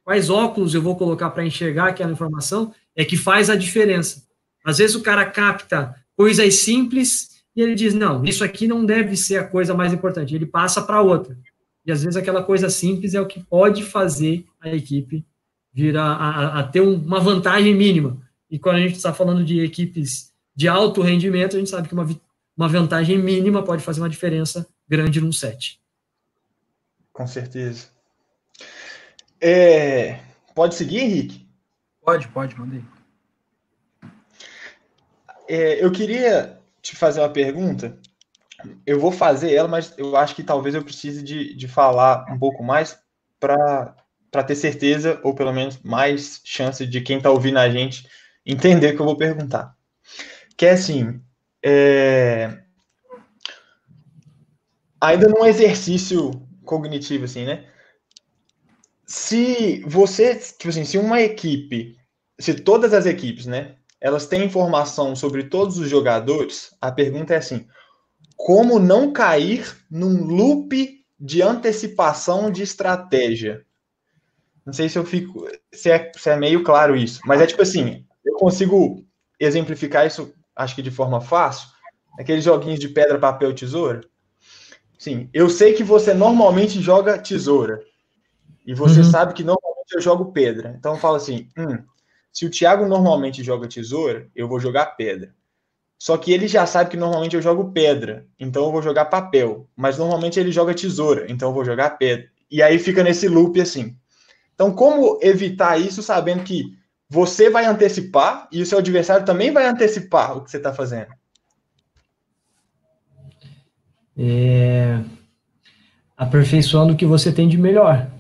Quais óculos eu vou colocar para enxergar aquela informação? É que faz a diferença. Às vezes o cara capta coisas simples e ele diz: não, isso aqui não deve ser a coisa mais importante. Ele passa para outra. E às vezes aquela coisa simples é o que pode fazer a equipe vir a, a, a ter uma vantagem mínima. E quando a gente está falando de equipes de alto rendimento, a gente sabe que uma, uma vantagem mínima pode fazer uma diferença grande num set. Com certeza. É, pode seguir, Henrique? Pode, pode, mandei. É, eu queria te fazer uma pergunta. Eu vou fazer ela, mas eu acho que talvez eu precise de, de falar um pouco mais para ter certeza, ou pelo menos mais chance de quem está ouvindo a gente entender o que eu vou perguntar. Que é assim, é... ainda num exercício cognitivo, assim, né? Se você, tipo assim, se uma equipe, se todas as equipes, né, elas têm informação sobre todos os jogadores, a pergunta é assim: como não cair num loop de antecipação de estratégia? Não sei se eu fico, se é, se é meio claro isso, mas é tipo assim, eu consigo exemplificar isso, acho que de forma fácil, aqueles joguinhos de pedra, papel, tesoura. Sim, eu sei que você normalmente joga tesoura e você uhum. sabe que normalmente eu jogo pedra. Então eu falo assim, hum, se o Thiago normalmente joga tesoura, eu vou jogar pedra. Só que ele já sabe que normalmente eu jogo pedra, então eu vou jogar papel. Mas normalmente ele joga tesoura, então eu vou jogar pedra. E aí fica nesse loop assim. Então, como evitar isso sabendo que você vai antecipar e o seu adversário também vai antecipar o que você está fazendo? É... Aperfeiçoando o que você tem de melhor.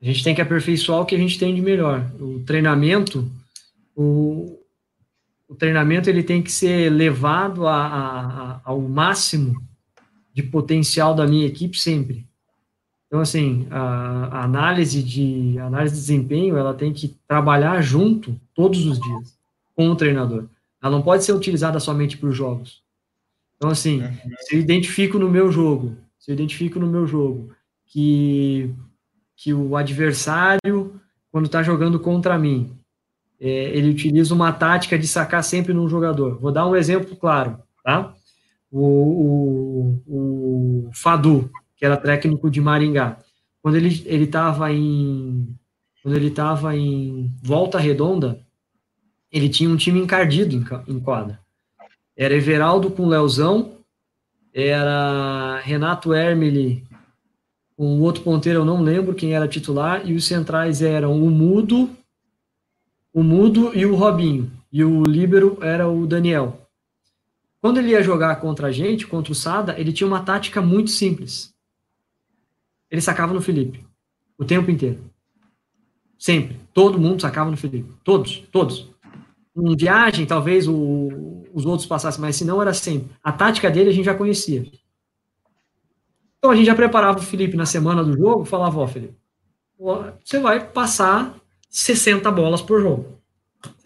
A gente tem que aperfeiçoar o que a gente tem de melhor. O treinamento, o, o treinamento ele tem que ser levado a, a, ao máximo de potencial da minha equipe sempre. Então, assim, a, a, análise de a análise de desempenho, ela tem que trabalhar junto todos os dias com o treinador. Ela não pode ser utilizada somente por jogos. Então, assim, uhum. se eu identifico no meu jogo, se eu identifico no meu jogo que que o adversário, quando está jogando contra mim, é, ele utiliza uma tática de sacar sempre num jogador. Vou dar um exemplo claro, tá? O, o, o Fadu, que era técnico de Maringá, quando ele ele estava em quando ele estava em Volta Redonda, ele tinha um time encardido em, quadra. Era Everaldo com Leozão, era Renato Hermeli com o outro ponteiro eu não lembro quem era titular, e os centrais eram o Mudo, o Mudo e o Robinho. E o líbero era o Daniel. Quando ele ia jogar contra a gente, contra o Sada, ele tinha uma tática muito simples. Ele sacava no Felipe. O tempo inteiro. Sempre. Todo mundo sacava no Felipe. Todos, todos. Em viagem, talvez o, os outros passassem, mas se não era sempre. A tática dele a gente já conhecia. Então a gente já preparava o Felipe na semana do jogo, falava, ó, Felipe, você vai passar 60 bolas por jogo.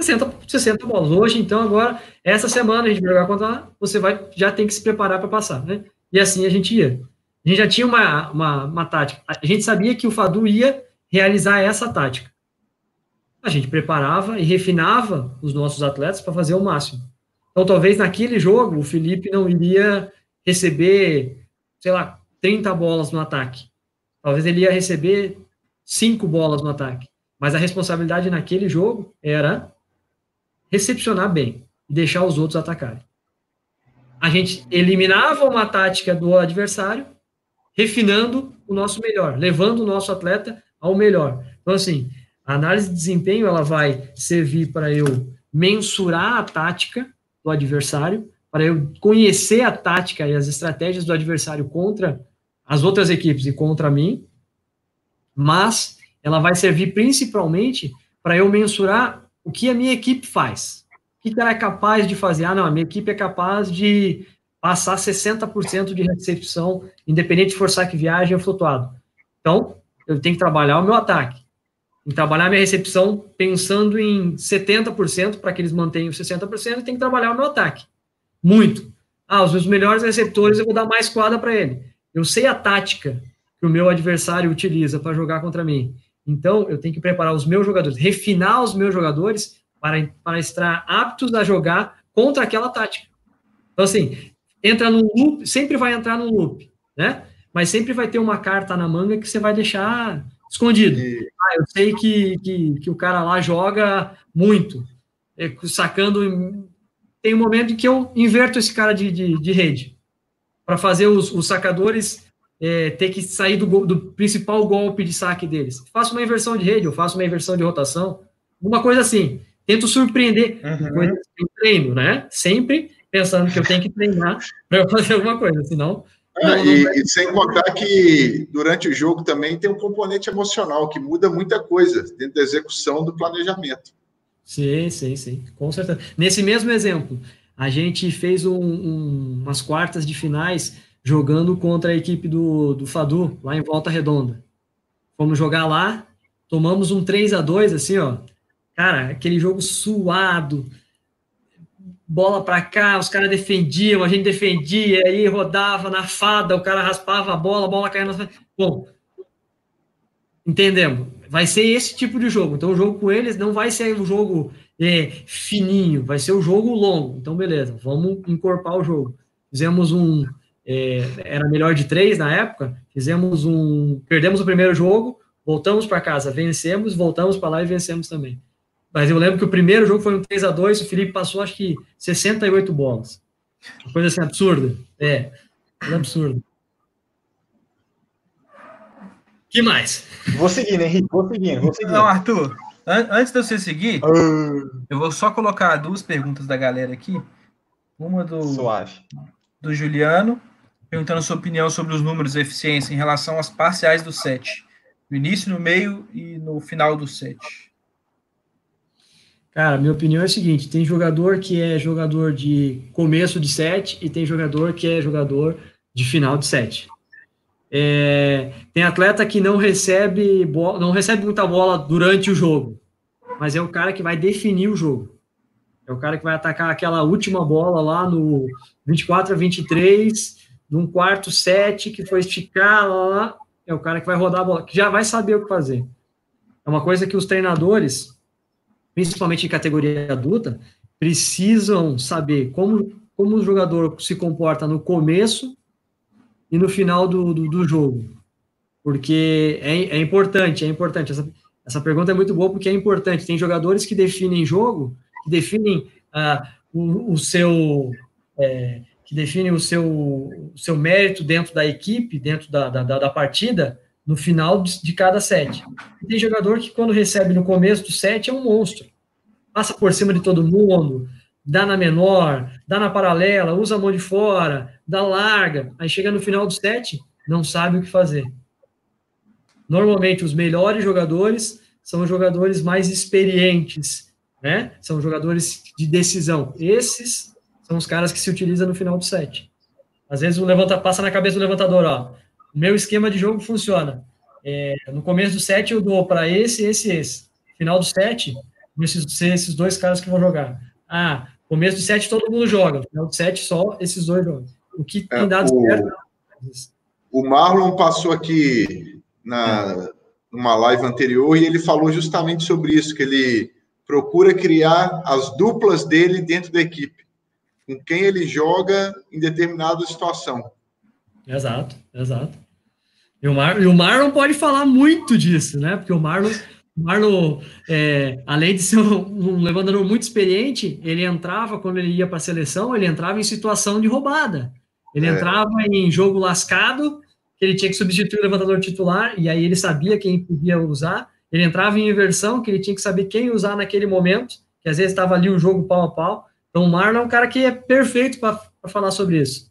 60, 60 bolas. Hoje, então, agora, essa semana a gente vai jogar contra você vai, já tem que se preparar para passar, né? E assim a gente ia. A gente já tinha uma, uma, uma tática. A gente sabia que o Fadu ia realizar essa tática. A gente preparava e refinava os nossos atletas para fazer o máximo. Então, talvez naquele jogo, o Felipe não iria receber, sei lá, 30 bolas no ataque. Talvez ele ia receber 5 bolas no ataque. Mas a responsabilidade naquele jogo era recepcionar bem e deixar os outros atacarem. A gente eliminava uma tática do adversário, refinando o nosso melhor, levando o nosso atleta ao melhor. Então, assim, a análise de desempenho ela vai servir para eu mensurar a tática do adversário, para eu conhecer a tática e as estratégias do adversário contra as outras equipes e contra mim, mas ela vai servir principalmente para eu mensurar o que a minha equipe faz. O que ela é capaz de fazer? Ah, não, a minha equipe é capaz de passar 60% de recepção, independente de forçar que viagem ou flutuado. Então, eu tenho que trabalhar o meu ataque. Em trabalhar minha recepção pensando em 70% para que eles mantenham 60%, tem que trabalhar o meu ataque. Muito. Ah, os meus melhores receptores eu vou dar mais quadra para ele. Eu sei a tática que o meu adversário utiliza para jogar contra mim. Então, eu tenho que preparar os meus jogadores, refinar os meus jogadores para, para estar aptos a jogar contra aquela tática. Então, assim, entra no loop, sempre vai entrar no loop, né? Mas sempre vai ter uma carta na manga que você vai deixar escondido. Ah, eu sei que, que, que o cara lá joga muito, é, sacando. Tem um momento em que eu inverto esse cara de, de, de rede para fazer os, os sacadores é, ter que sair do, do, principal golpe de saque deles. Faço uma inversão de rede, eu faço uma inversão de rotação, uma coisa assim. Tento surpreender, uhum. coisa treino, né? Sempre pensando que eu tenho que treinar para fazer alguma coisa, senão. Ah, não, e, não vai... e, sem contar que durante o jogo também tem um componente emocional que muda muita coisa dentro da execução do planejamento. Sim, sim, sim, com certeza. Nesse mesmo exemplo, a gente fez um, um, umas quartas de finais jogando contra a equipe do, do Fadu, lá em Volta Redonda. Fomos jogar lá, tomamos um 3 a 2 assim, ó. Cara, aquele jogo suado, bola para cá, os caras defendiam, a gente defendia, aí rodava na fada, o cara raspava a bola, a bola caía na. Bom, entendemos. Vai ser esse tipo de jogo. Então, o jogo com eles não vai ser um jogo é, fininho, vai ser um jogo longo. Então, beleza, vamos encorpar o jogo. Fizemos um. É, era melhor de três na época. Fizemos um. Perdemos o primeiro jogo, voltamos para casa, vencemos, voltamos para lá e vencemos também. Mas eu lembro que o primeiro jogo foi um 3 a 2 o Felipe passou acho que 68 bolas. Uma coisa assim absurda. É, é absurdo. que mais? Vou seguindo, Henrique, vou seguindo, vou seguindo. Não, Arthur, an antes de você seguir, uh... eu vou só colocar duas perguntas da galera aqui. Uma do, Suave. do Juliano, perguntando sua opinião sobre os números de eficiência em relação às parciais do set. No início, no meio e no final do set. Cara, minha opinião é a seguinte: tem jogador que é jogador de começo de set e tem jogador que é jogador de final de set. É, tem atleta que não recebe bola, não recebe muita bola durante o jogo, mas é o cara que vai definir o jogo. É o cara que vai atacar aquela última bola lá no 24 a 23, num quarto set que foi esticar lá, lá, é o cara que vai rodar a bola, que já vai saber o que fazer. É uma coisa que os treinadores principalmente em categoria adulta, precisam saber como, como o jogador se comporta no começo e no final do, do, do jogo. Porque é, é, importante, é importante. Essa, essa pergunta é muito boa porque é importante. Tem jogadores que definem jogo, que definem ah, o, o, seu. É, que definem o seu, o seu mérito dentro da equipe, dentro da, da, da partida, no final de, cada set. Tem jogador que, quando recebe no começo do set, é um monstro. Passa por cima de todo mundo, dá na menor, dá na paralela, usa a mão de fora, dá larga. Aí chega no final do set, não sabe o que fazer. Normalmente, os melhores jogadores são os jogadores mais experientes, né? São jogadores de decisão. Esses são os caras que se utilizam no final do set. Às vezes o levanta passa na cabeça do levantador, ó meu esquema de jogo funciona. É, no começo do set eu dou para esse, esse, esse. Final do set, esses, esses dois caras que vão jogar. Ah, começo do set todo mundo joga. Final do set só esses dois jogam. O que tem é, dado o, certo. O Marlon passou aqui na numa live anterior e ele falou justamente sobre isso, que ele procura criar as duplas dele dentro da equipe, com quem ele joga em determinada situação. Exato, exato. E o, Mar, e o Marlon pode falar muito disso, né? Porque o Marlon, Marlon é, além de ser um, um levantador muito experiente, ele entrava, quando ele ia para a seleção, ele entrava em situação de roubada. Ele é. entrava em jogo lascado, que ele tinha que substituir o levantador titular, e aí ele sabia quem podia usar. Ele entrava em inversão, que ele tinha que saber quem usar naquele momento, que às vezes estava ali o jogo pau a pau. Então o Marlon é um cara que é perfeito para falar sobre isso.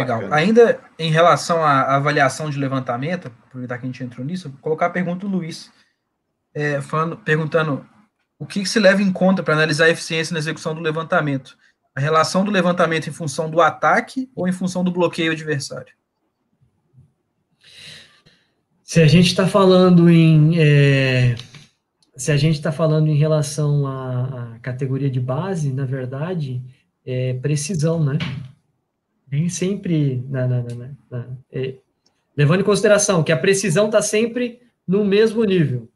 Legal. Bacana. Ainda em relação à avaliação de levantamento, aproveitar que a gente entrou nisso, vou colocar a pergunta do Luiz, é, falando, perguntando o que, que se leva em conta para analisar a eficiência na execução do levantamento? A relação do levantamento em função do ataque ou em função do bloqueio adversário? Se a gente está falando em é, se a gente está falando em relação à, à, categoria de base, na verdade, é precisão, né? Nem sempre, na, na, na, é, levando em consideração que a precisão está sempre no mesmo nível.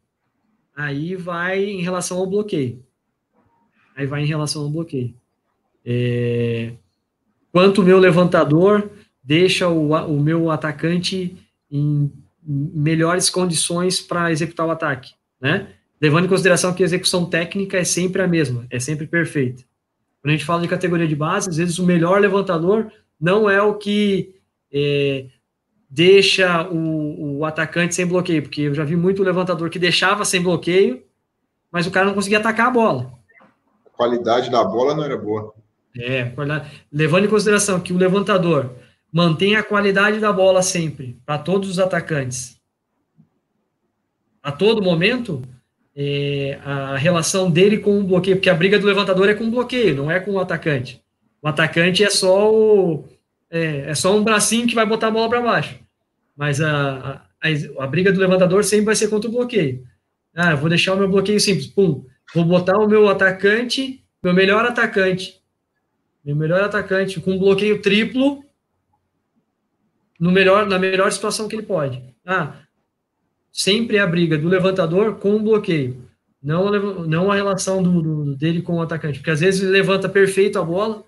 Aí vai em relação ao bloqueio. Aí vai em relação ao bloqueio. É, quanto o meu levantador deixa o, o meu atacante em melhores condições para executar o ataque, né? Levando em consideração que a execução técnica é sempre a mesma, é sempre perfeita. Quando a gente fala de categoria de base, às vezes o melhor levantador não é o que é, deixa o, o, atacante sem bloqueio, porque eu já vi muito levantador que deixava sem bloqueio, mas o cara não conseguia atacar a bola. A qualidade da bola não era boa. É, levando em consideração que o levantador mantém a qualidade da bola sempre, para todos os atacantes, a todo momento, é, a relação dele com o bloqueio, porque a briga do levantador é com o bloqueio, não é com o atacante. O atacante é só o, é, é só um bracinho que vai botar a bola para baixo. Mas a, a, a, briga do levantador sempre vai ser contra o bloqueio. Ah, vou deixar o meu bloqueio simples. Pum. Vou botar o meu atacante, meu melhor atacante, meu melhor atacante com bloqueio triplo no melhor, na melhor situação que ele pode. Ah, sempre é a briga do levantador com o bloqueio, não não a relação do, do, dele com o atacante, porque às vezes ele levanta perfeito a bola,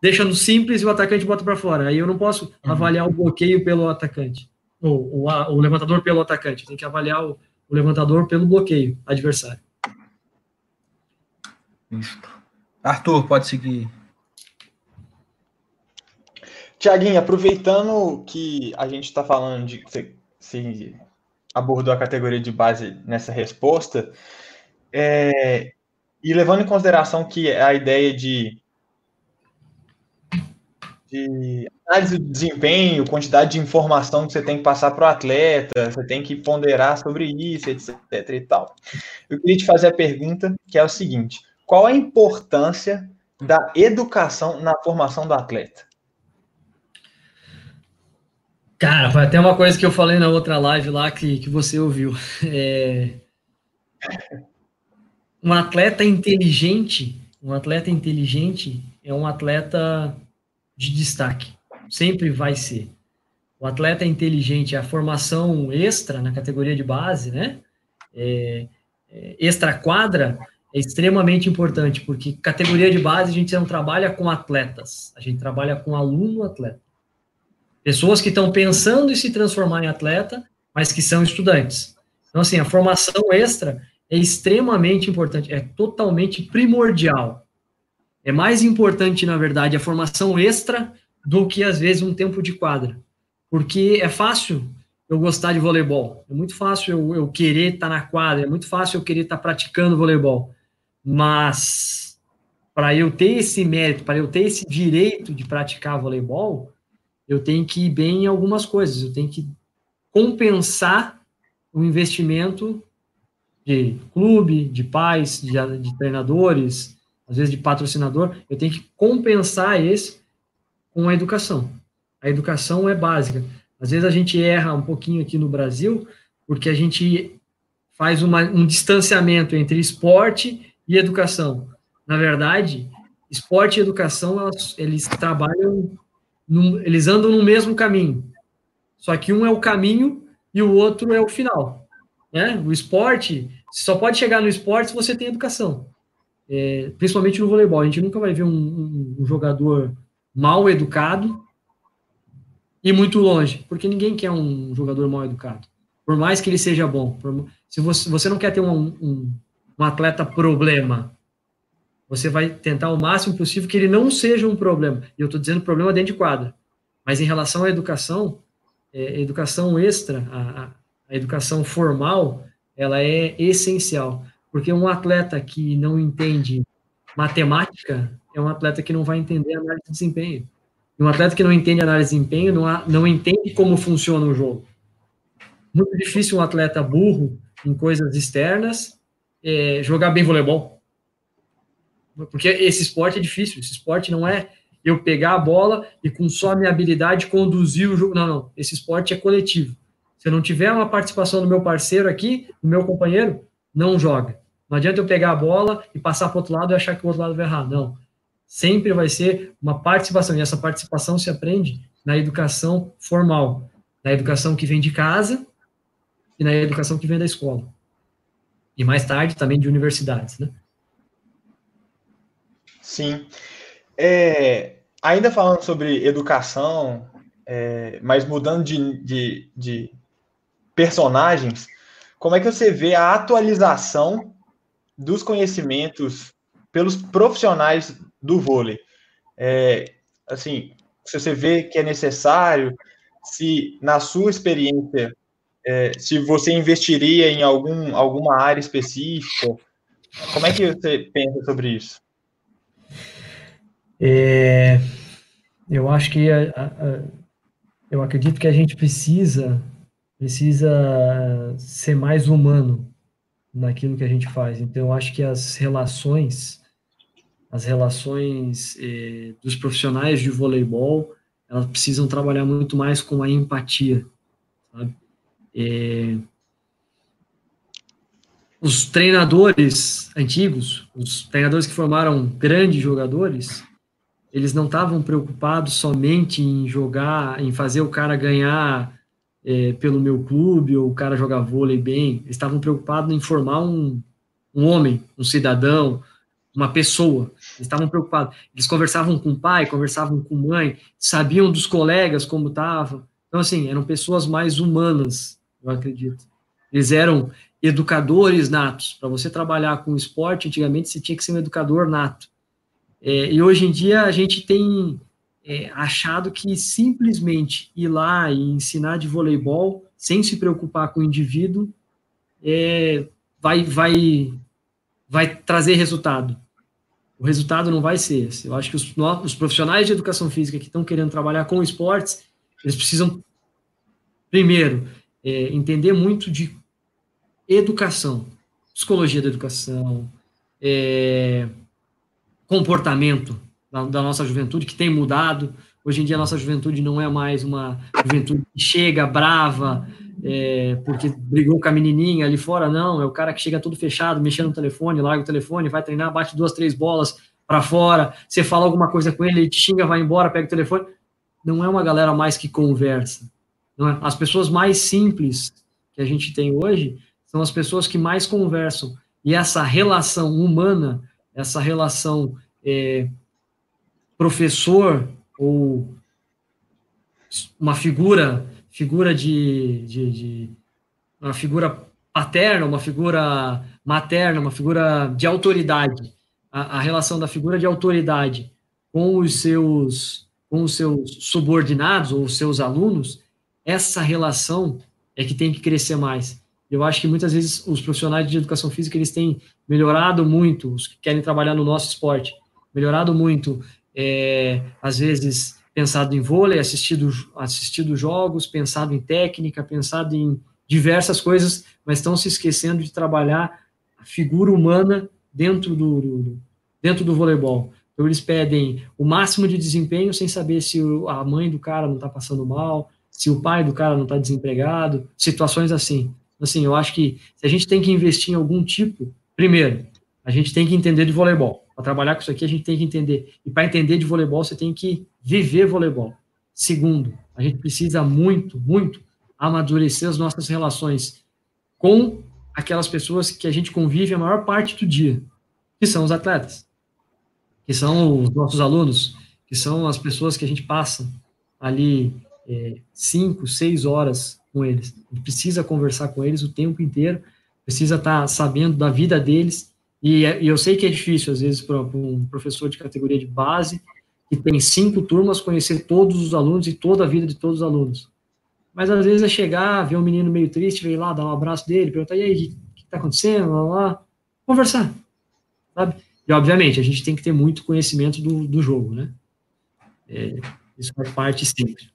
deixa no simples e o atacante bota para fora. Aí eu não posso uhum. avaliar o bloqueio pelo atacante, ou, ou a, o levantador pelo atacante, tem que avaliar o, o levantador pelo bloqueio adversário. Isso. Arthur, pode seguir. Tiaguinho, aproveitando que a gente está falando de. Você, você, abordou a categoria de base nessa resposta, é, e levando em consideração que a ideia de, de análise do desempenho, quantidade de informação que você tem que passar para o atleta, você tem que ponderar sobre isso, etc. e tal. Eu queria te fazer a pergunta que é o seguinte: qual a importância da educação na formação do atleta? Cara, foi até uma coisa que eu falei na outra live lá que, que você ouviu. É... Um atleta inteligente, um atleta inteligente é um atleta de destaque. Sempre vai ser. O atleta inteligente, a formação extra na categoria de base, né? É, é, extra quadra é extremamente importante, porque categoria de base a gente não trabalha com atletas, a gente trabalha com aluno atleta. Pessoas que estão pensando em se transformar em atleta, mas que são estudantes. Então, assim, a formação extra é extremamente importante, é totalmente primordial. É mais importante, na verdade, a formação extra do que, às vezes, um tempo de quadra. Porque é fácil eu gostar de voleibol, é muito fácil eu, eu querer estar tá na quadra, é muito fácil eu querer estar tá praticando voleibol. Mas, para eu ter esse mérito, para eu ter esse direito de praticar voleibol, eu tenho que ir bem em algumas coisas, eu tenho que compensar o investimento de clube, de pais, de, de treinadores, às vezes de patrocinador, eu tenho que compensar esse com a educação. A educação é básica. Às vezes a gente erra um pouquinho aqui no Brasil, porque a gente faz uma, um distanciamento entre esporte e educação. Na verdade, esporte e educação, elas, eles trabalham eles andam no mesmo caminho. Só que um é o caminho e o outro é o final. Né? O esporte, só pode chegar no esporte se você tem educação. É, principalmente no voleibol. A gente nunca vai ver um, um, um, jogador mal educado e muito longe, porque ninguém quer um jogador mal educado. Por mais que ele seja bom. Por, se você, você não quer ter um, um, um atleta problema, você vai tentar o máximo possível que ele não seja um problema. E eu estou dizendo problema dentro de quadra. Mas em relação à educação, é, educação extra, a, a, educação formal, ela é essencial. Porque um atleta que não entende matemática é um atleta que não vai entender análise de desempenho. E um atleta que não entende análise de desempenho não, não entende como funciona o jogo. Muito difícil um atleta burro em coisas externas é, jogar bem voleibol. Porque esse esporte é difícil. Esse esporte não é eu pegar a bola e com só a minha habilidade conduzir o jogo. Não, não. Esse esporte é coletivo. Se eu não tiver uma participação do meu parceiro aqui, do meu companheiro, não joga. Não adianta eu pegar a bola e passar para o outro lado e achar que o outro lado vai errar. Não. Sempre vai ser uma participação. E essa participação se aprende na educação formal, na educação que vem de casa e na educação que vem da escola. E mais tarde também de universidades, né? Sim. É, ainda falando sobre educação, é, mas mudando de, de, de personagens, como é que você vê a atualização dos conhecimentos pelos profissionais do vôlei? É, assim, se você vê que é necessário, se na sua experiência, é, se você investiria em algum, alguma área específica, como é que você pensa sobre isso? É, eu acho que a, a, eu acredito que a gente precisa precisa ser mais humano naquilo que a gente faz. Então, eu acho que as relações, as relações eh, dos profissionais de voleibol, elas precisam trabalhar muito mais com a empatia, sabe? Eh, os treinadores antigos, os treinadores que formaram grandes jogadores, eles não estavam preocupados somente em jogar, em fazer o cara ganhar é, pelo meu clube ou o cara jogar vôlei bem. Eles estavam preocupados em formar um, um homem, um cidadão, uma pessoa. Eles estavam preocupados. Eles conversavam com o pai, conversavam com a mãe, sabiam dos colegas como estava. Então, assim, eram pessoas mais humanas, eu acredito. Eles eram educadores natos. Para você trabalhar com esporte, antigamente você tinha que ser um educador nato. É, e hoje em dia a gente tem é, achado que simplesmente ir lá e ensinar de voleibol sem se preocupar com o indivíduo é, vai, vai, vai trazer resultado. O resultado não vai ser esse. Eu acho que os, os profissionais de educação física que estão querendo trabalhar com esportes, eles precisam, primeiro, é, entender muito de educação, psicologia da educação, é, comportamento da, da, nossa juventude, que tem mudado. Hoje em dia, a nossa juventude não é mais uma juventude que chega brava, é, porque brigou com a menininha ali fora, não. É o cara que chega tudo fechado, mexendo no telefone, larga o telefone, vai treinar, bate duas, três bolas para fora. Você fala alguma coisa com ele, ele te xinga, vai embora, pega o telefone. Não é uma galera mais que conversa. É? As pessoas mais simples que a gente tem hoje são as pessoas que mais conversam. E essa relação humana essa relação é, professor ou uma figura, figura de, de, de, uma figura paterna, uma figura materna, uma figura de autoridade, a, a relação da figura de autoridade com os seus com os seus subordinados ou os seus alunos, essa relação é que tem que crescer mais. Eu acho que muitas vezes os profissionais de educação física eles têm melhorado muito, os que querem trabalhar no nosso esporte, melhorado muito, é, às vezes pensado em vôlei, assistido, assistido jogos, pensado em técnica, pensado em diversas coisas, mas estão se esquecendo de trabalhar a figura humana dentro do, do dentro do voleibol. Então eles pedem o máximo de desempenho sem saber se a mãe do cara não está passando mal, se o pai do cara não está desempregado, situações assim. Assim, eu acho que se a gente tem que investir em algum tipo, primeiro, a gente tem que entender de voleibol. Para trabalhar com isso aqui, a gente tem que entender. E para entender de voleibol, você tem que viver voleibol. Segundo, a gente precisa muito, muito amadurecer as nossas relações com aquelas pessoas que a gente convive a maior parte do dia, que são os atletas, que são os nossos alunos, que são as pessoas que a gente passa ali é, cinco, seis horas com eles. A gente precisa conversar com eles o tempo inteiro, precisa estar sabendo da vida deles. E, e eu sei que é difícil, às vezes, para um professor de categoria de base, que tem cinco turmas, conhecer todos os alunos e toda a vida de todos os alunos. Mas às vezes é chegar, ver um menino meio triste, vir lá, dar um abraço dele, perguntar, e aí, o que está acontecendo? Lá, lá, conversar, sabe? E, obviamente, a gente tem que ter muito conhecimento do, do jogo, né? É, Isso faz parte sempre.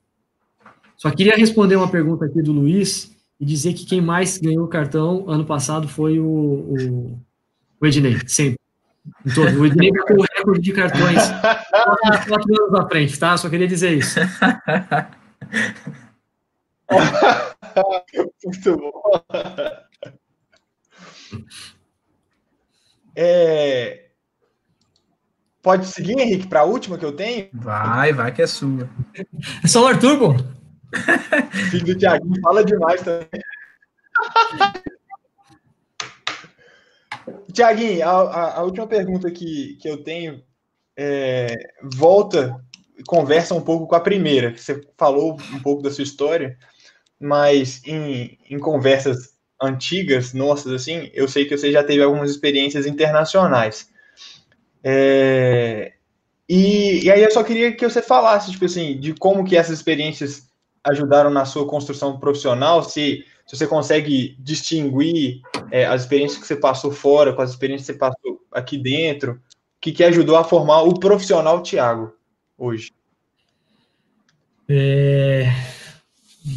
Só queria responder uma pergunta aqui do Luiz e dizer que quem mais ganhou cartão ano passado foi o, o, o Ednei, sempre. Em todo. O Ednei com o recorde de cartões quatro anos à frente, tá? Só queria dizer isso. Muito bom. É... Pode seguir, Henrique, para a última que eu tenho? Vai, vai que é sua. É só o Arthur, pô. Filho do Thiago fala demais também. Tiaguinho, a, a, última pergunta que, que eu tenho é, volta conversa um pouco com a primeira, você falou um pouco da sua história, mas em, em conversas antigas, nossas, assim, eu sei que você já teve algumas experiências internacionais. É, e, e aí eu só queria que você falasse, tipo assim, de como que essas experiências ajudaram na sua construção profissional, se, se você consegue distinguir é, as experiências que você passou fora com as experiências que você passou aqui dentro, que, que ajudou a formar o profissional Tiago hoje? É,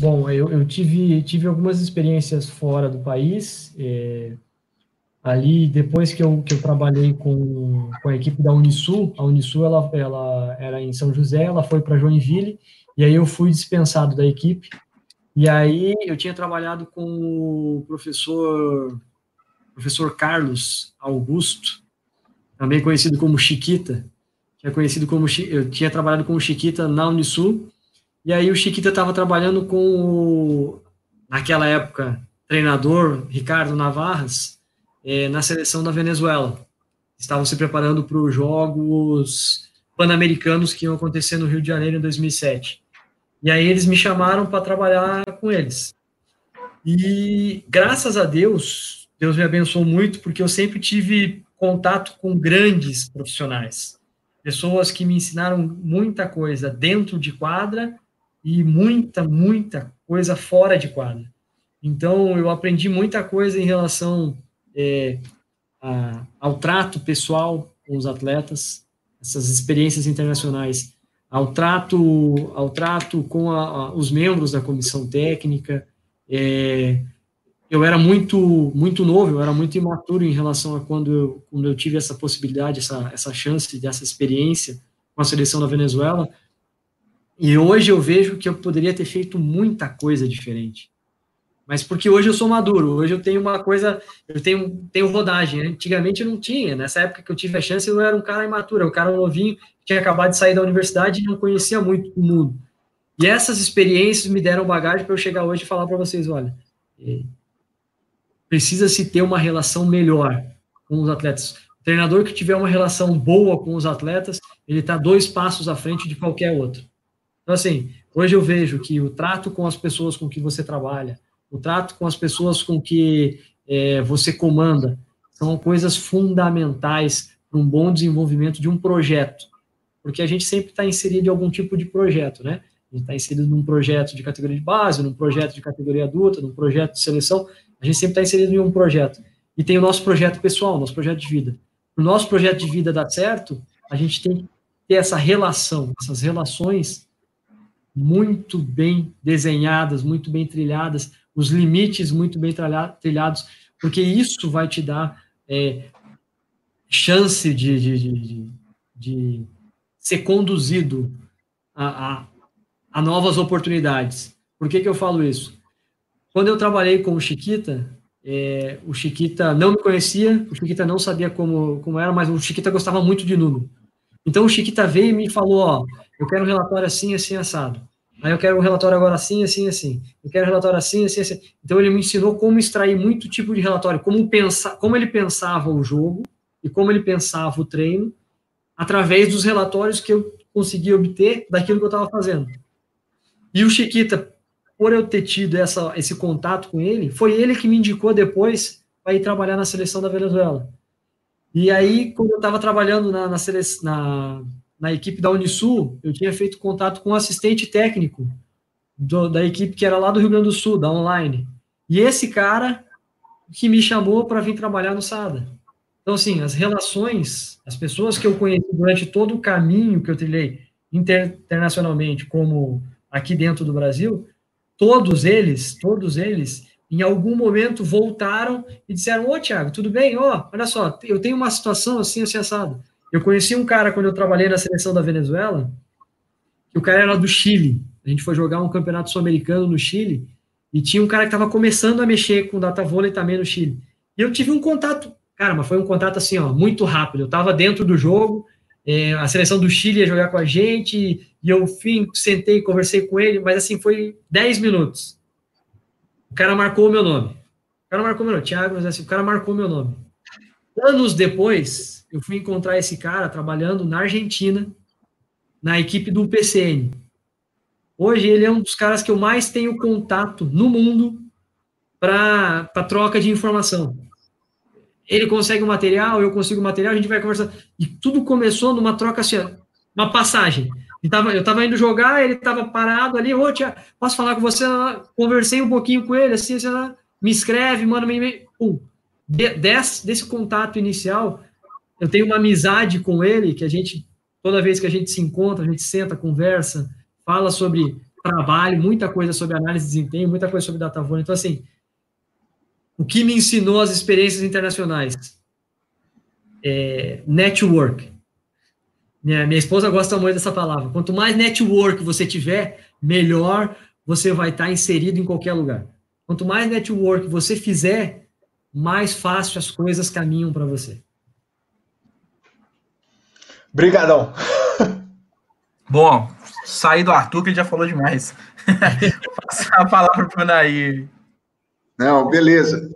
bom, eu, eu, tive, tive algumas experiências fora do país. É, ali, depois que eu, que eu trabalhei com, com a equipe da Unisul, a Unisul ela, ela era em São José, ela foi para Joinville, e aí eu fui dispensado da equipe. E aí eu tinha trabalhado com o professor professor Carlos Augusto, também conhecido como Chiquita. Tinha conhecido como eu tinha trabalhado com o Chiquita na Unisul. E aí o Chiquita estava trabalhando com o, naquela época treinador Ricardo Navarras é, na seleção da Venezuela. Estavam se preparando para os Jogos Pan-Americanos que iam acontecer no Rio de Janeiro em 2007. E aí eles me chamaram para trabalhar com eles. E graças a Deus, Deus me abençoou muito, porque eu sempre tive contato com grandes profissionais. Pessoas que me ensinaram muita coisa dentro de quadra e muita, muita coisa fora de quadra. Então, eu aprendi muita coisa em relação é, a, ao trato pessoal com os atletas, essas experiências internacionais ao trato, ao trato com a, a, os membros da comissão técnica. É, eu era muito muito novo, eu era muito imaturo em relação a quando eu, quando eu tive essa possibilidade, essa, essa chance, dessa experiência com a seleção da Venezuela. E hoje eu vejo que eu poderia ter feito muita coisa diferente. Mas porque hoje eu sou maduro, hoje eu tenho uma coisa, eu tenho, tenho rodagem. Antigamente eu não tinha, nessa época que eu tive a chance, eu era um cara imaturo, um cara novinho, tinha acabado de sair da universidade e não conhecia muito o mundo. E essas experiências me deram bagagem para eu chegar hoje e falar para vocês, olha, é, precisa se ter uma relação melhor com os atletas. O treinador que tiver uma relação boa com os atletas, ele está dois passos à frente de qualquer outro. Então, assim, hoje eu vejo que o trato com as pessoas com que você trabalha, o trato com as pessoas com que é, você comanda, são coisas fundamentais para um bom desenvolvimento de um projeto porque a gente sempre está inserido em algum tipo de projeto, né? A gente está inserido num projeto de categoria de base, num projeto de categoria adulta, num projeto de seleção, a gente sempre está inserido em um projeto. E tem o nosso projeto pessoal, nosso projeto de vida. Para o nosso projeto de vida dar certo, a gente tem que ter essa relação, essas relações muito bem desenhadas, muito bem trilhadas, os limites muito bem trilhados, porque isso vai te dar é, chance de, de, de, de ser conduzido a, a, a novas oportunidades. Por que, que eu falo isso? Quando eu trabalhei com o Chiquita, é, o Chiquita não me conhecia, o Chiquita não sabia como, como era, mas o Chiquita gostava muito de número. Então o Chiquita veio e me falou, ó, eu quero um relatório assim, assim, assado. Aí eu quero um relatório agora assim, assim, assim. Eu quero um relatório assim, assim, assim. Então ele me ensinou como extrair muito tipo de relatório, como pensar, como ele pensava o jogo e como ele pensava o treino através dos relatórios que eu consegui obter daquilo que eu estava fazendo. E o Chiquita, por eu ter tido essa, esse contato com ele, foi ele que me indicou depois para ir trabalhar na seleção da Venezuela. E aí, quando eu estava trabalhando na, na, na, na, equipe da Unisul, eu tinha feito contato com um assistente técnico do, da equipe que era lá do Rio Grande do Sul, da Online. E esse cara que me chamou para vir trabalhar no SADA. Então, assim, as relações, as pessoas que eu conheci durante todo o caminho que eu trilhei internacionalmente como aqui dentro do Brasil, todos eles, todos eles, em algum momento voltaram e disseram: Ô, Thiago, tudo bem? Ó, oh, olha só, eu tenho uma situação assim, assim, assado. Eu conheci um cara quando eu trabalhei na seleção da Venezuela, que o cara era do Chile. A gente foi jogar um campeonato sul-americano no Chile e tinha um cara que estava começando a mexer com data vôlei também no Chile. E eu tive um contato, cara, mas foi um contato assim, ó, muito rápido. Eu estava dentro do jogo, é, a seleção do Chile ia jogar com a gente, e eu fim, sentei, conversei com ele, mas assim, foi 10 minutos. O cara marcou o meu nome. O cara marcou meu nome, Thiago, mas assim, o cara marcou meu nome. Anos depois, eu fui encontrar esse cara trabalhando na Argentina, na equipe do PCN. Hoje ele é um dos caras que eu mais tenho contato no mundo para troca de informação. Ele consegue o material, eu consigo o material, a gente vai conversar. E tudo começou numa troca assim, uma passagem. Eu tava, eu tava indo jogar, ele estava parado ali, ô, tia, posso falar com você? Conversei um pouquinho com ele, assim, assim me escreve, manda me e-mail. Desse, desse contato inicial, eu tenho uma amizade com ele, que a gente, toda vez que a gente se encontra, a gente senta, conversa, fala sobre trabalho, muita coisa sobre análise de desempenho, muita coisa sobre data Então, assim, o que me ensinou as experiências internacionais? É, network. Minha, minha esposa gosta muito dessa palavra. Quanto mais network você tiver, melhor você vai estar inserido em qualquer lugar. Quanto mais network você fizer, mais fácil as coisas caminham para você. Obrigadão. Bom, sair do Arthur, que ele já falou demais. Passar a palavra para o Nair. Não, beleza.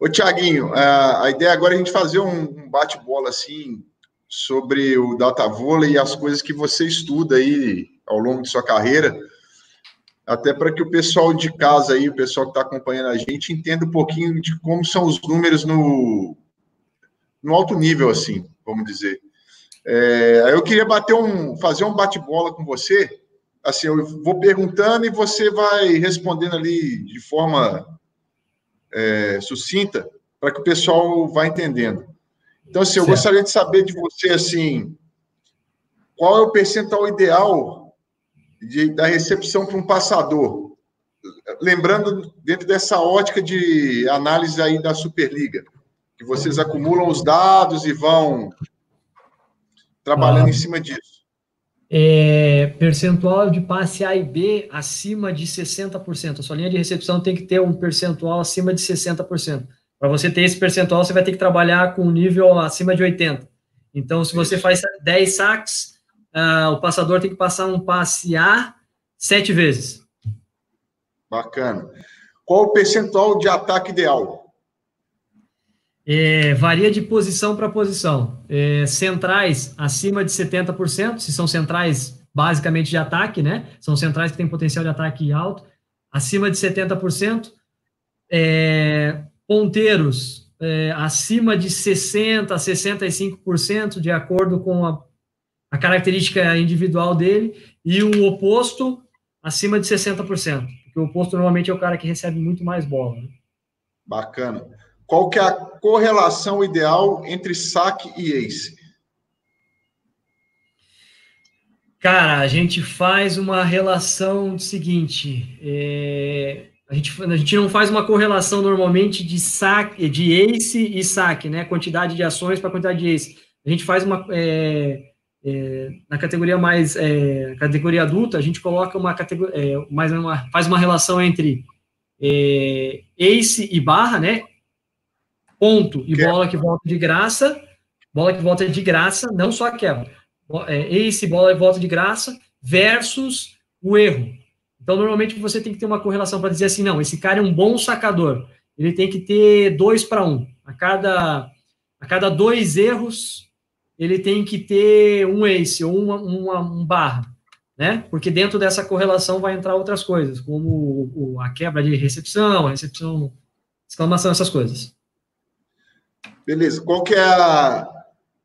Ô, Tiaguinho, a ideia agora é a gente fazer um bate-bola assim sobre o data vôlei e as coisas que você estuda aí ao longo de sua carreira, até para que o pessoal de casa aí, o pessoal que está acompanhando a gente, entenda um pouquinho de como são os números no, no alto nível, assim, vamos dizer. É, eu queria bater um, fazer um bate-bola com você. Assim, eu vou perguntando e você vai respondendo ali de forma é, sucinta para que o pessoal vá entendendo. Então, assim, eu certo. gostaria de saber de você, assim, qual é o percentual ideal de, da recepção para um passador? Lembrando, dentro dessa ótica de análise aí da Superliga, que vocês acumulam os dados e vão trabalhando ah, em cima disso. É, percentual de passe A e B acima de 60%. A sua linha de recepção tem que ter um percentual acima de 60%. Para você ter esse percentual, você vai ter que trabalhar com um nível acima de 80%. Então, se você faz 10 saques, uh, o passador tem que passar um passe A sete vezes. Bacana. Qual o percentual de ataque ideal? É, varia de posição para posição. É, centrais acima de 70%, se são centrais basicamente de ataque, né? São centrais que têm potencial de ataque alto, acima de 70%. É, ponteiros é, acima de 60%, 65%, de acordo com a, a característica individual dele, e o oposto acima de 60%, porque o oposto normalmente é o cara que recebe muito mais bola. Né? Bacana. Qual que é a correlação ideal entre saque e ace? Cara, a gente faz uma relação seguinte. É, a, gente, a gente não faz uma correlação normalmente de saque, de ace e saque, né? Quantidade de ações para quantidade de ace. A gente faz uma. É, é, na categoria mais é, categoria adulta, a gente coloca uma categoria é, mais uma, faz uma relação entre é, ace e barra, né? Ponto e bola que volta de graça, bola que volta de graça, não só a quebra. É, esse bola que volta de graça versus o erro. Então, normalmente você tem que ter uma correlação para dizer assim, não, esse cara é um bom sacador. Ele tem que ter dois para um. A cada, a cada dois erros, ele tem que ter um ace ou uma, uma, um barra. Né? Porque dentro dessa correlação vai entrar outras coisas, como a quebra de recepção, a recepção, exclamação, essas coisas. Beleza. Qual que é a,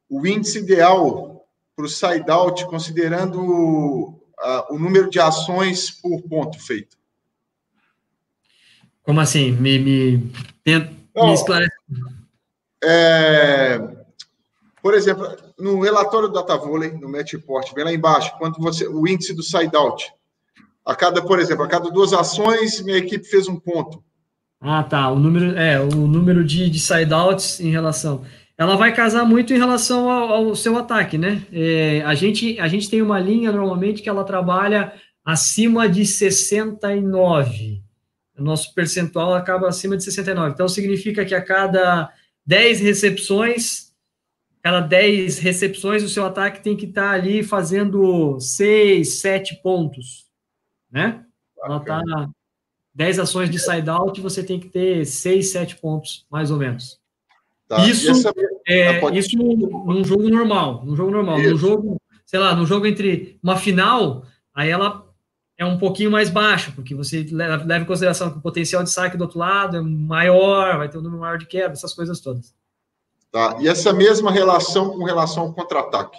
o índice ideal para o side-out, considerando a, o número de ações por ponto feito? Como assim? Me, me, me esclarece. É, por exemplo, no relatório do DataVolley, no Matchport, vem lá embaixo, quando você, o índice do side-out. A cada, por exemplo, a cada duas ações, minha equipe fez um ponto. Ah, tá. O número, é, o número de, de side-outs em relação. Ela vai casar muito em relação ao, ao seu ataque, né? É, a, gente, a gente tem uma linha normalmente que ela trabalha acima de 69. O nosso percentual acaba acima de 69. Então, significa que a cada 10 recepções, cada 10 recepções, o seu ataque tem que estar tá ali fazendo 6, 7 pontos, né? Ela está 10 ações de side-out, você tem que ter 6, 7 pontos, mais ou menos. Tá. Isso, essa... é, pode... isso num jogo normal, num jogo normal. Num jogo, sei lá, num jogo entre uma final, aí ela é um pouquinho mais baixo, porque você leva, leva em consideração que o potencial de saque do outro lado é maior, vai ter um número maior de quebra, essas coisas todas. Tá. E essa mesma relação com relação ao contra-ataque?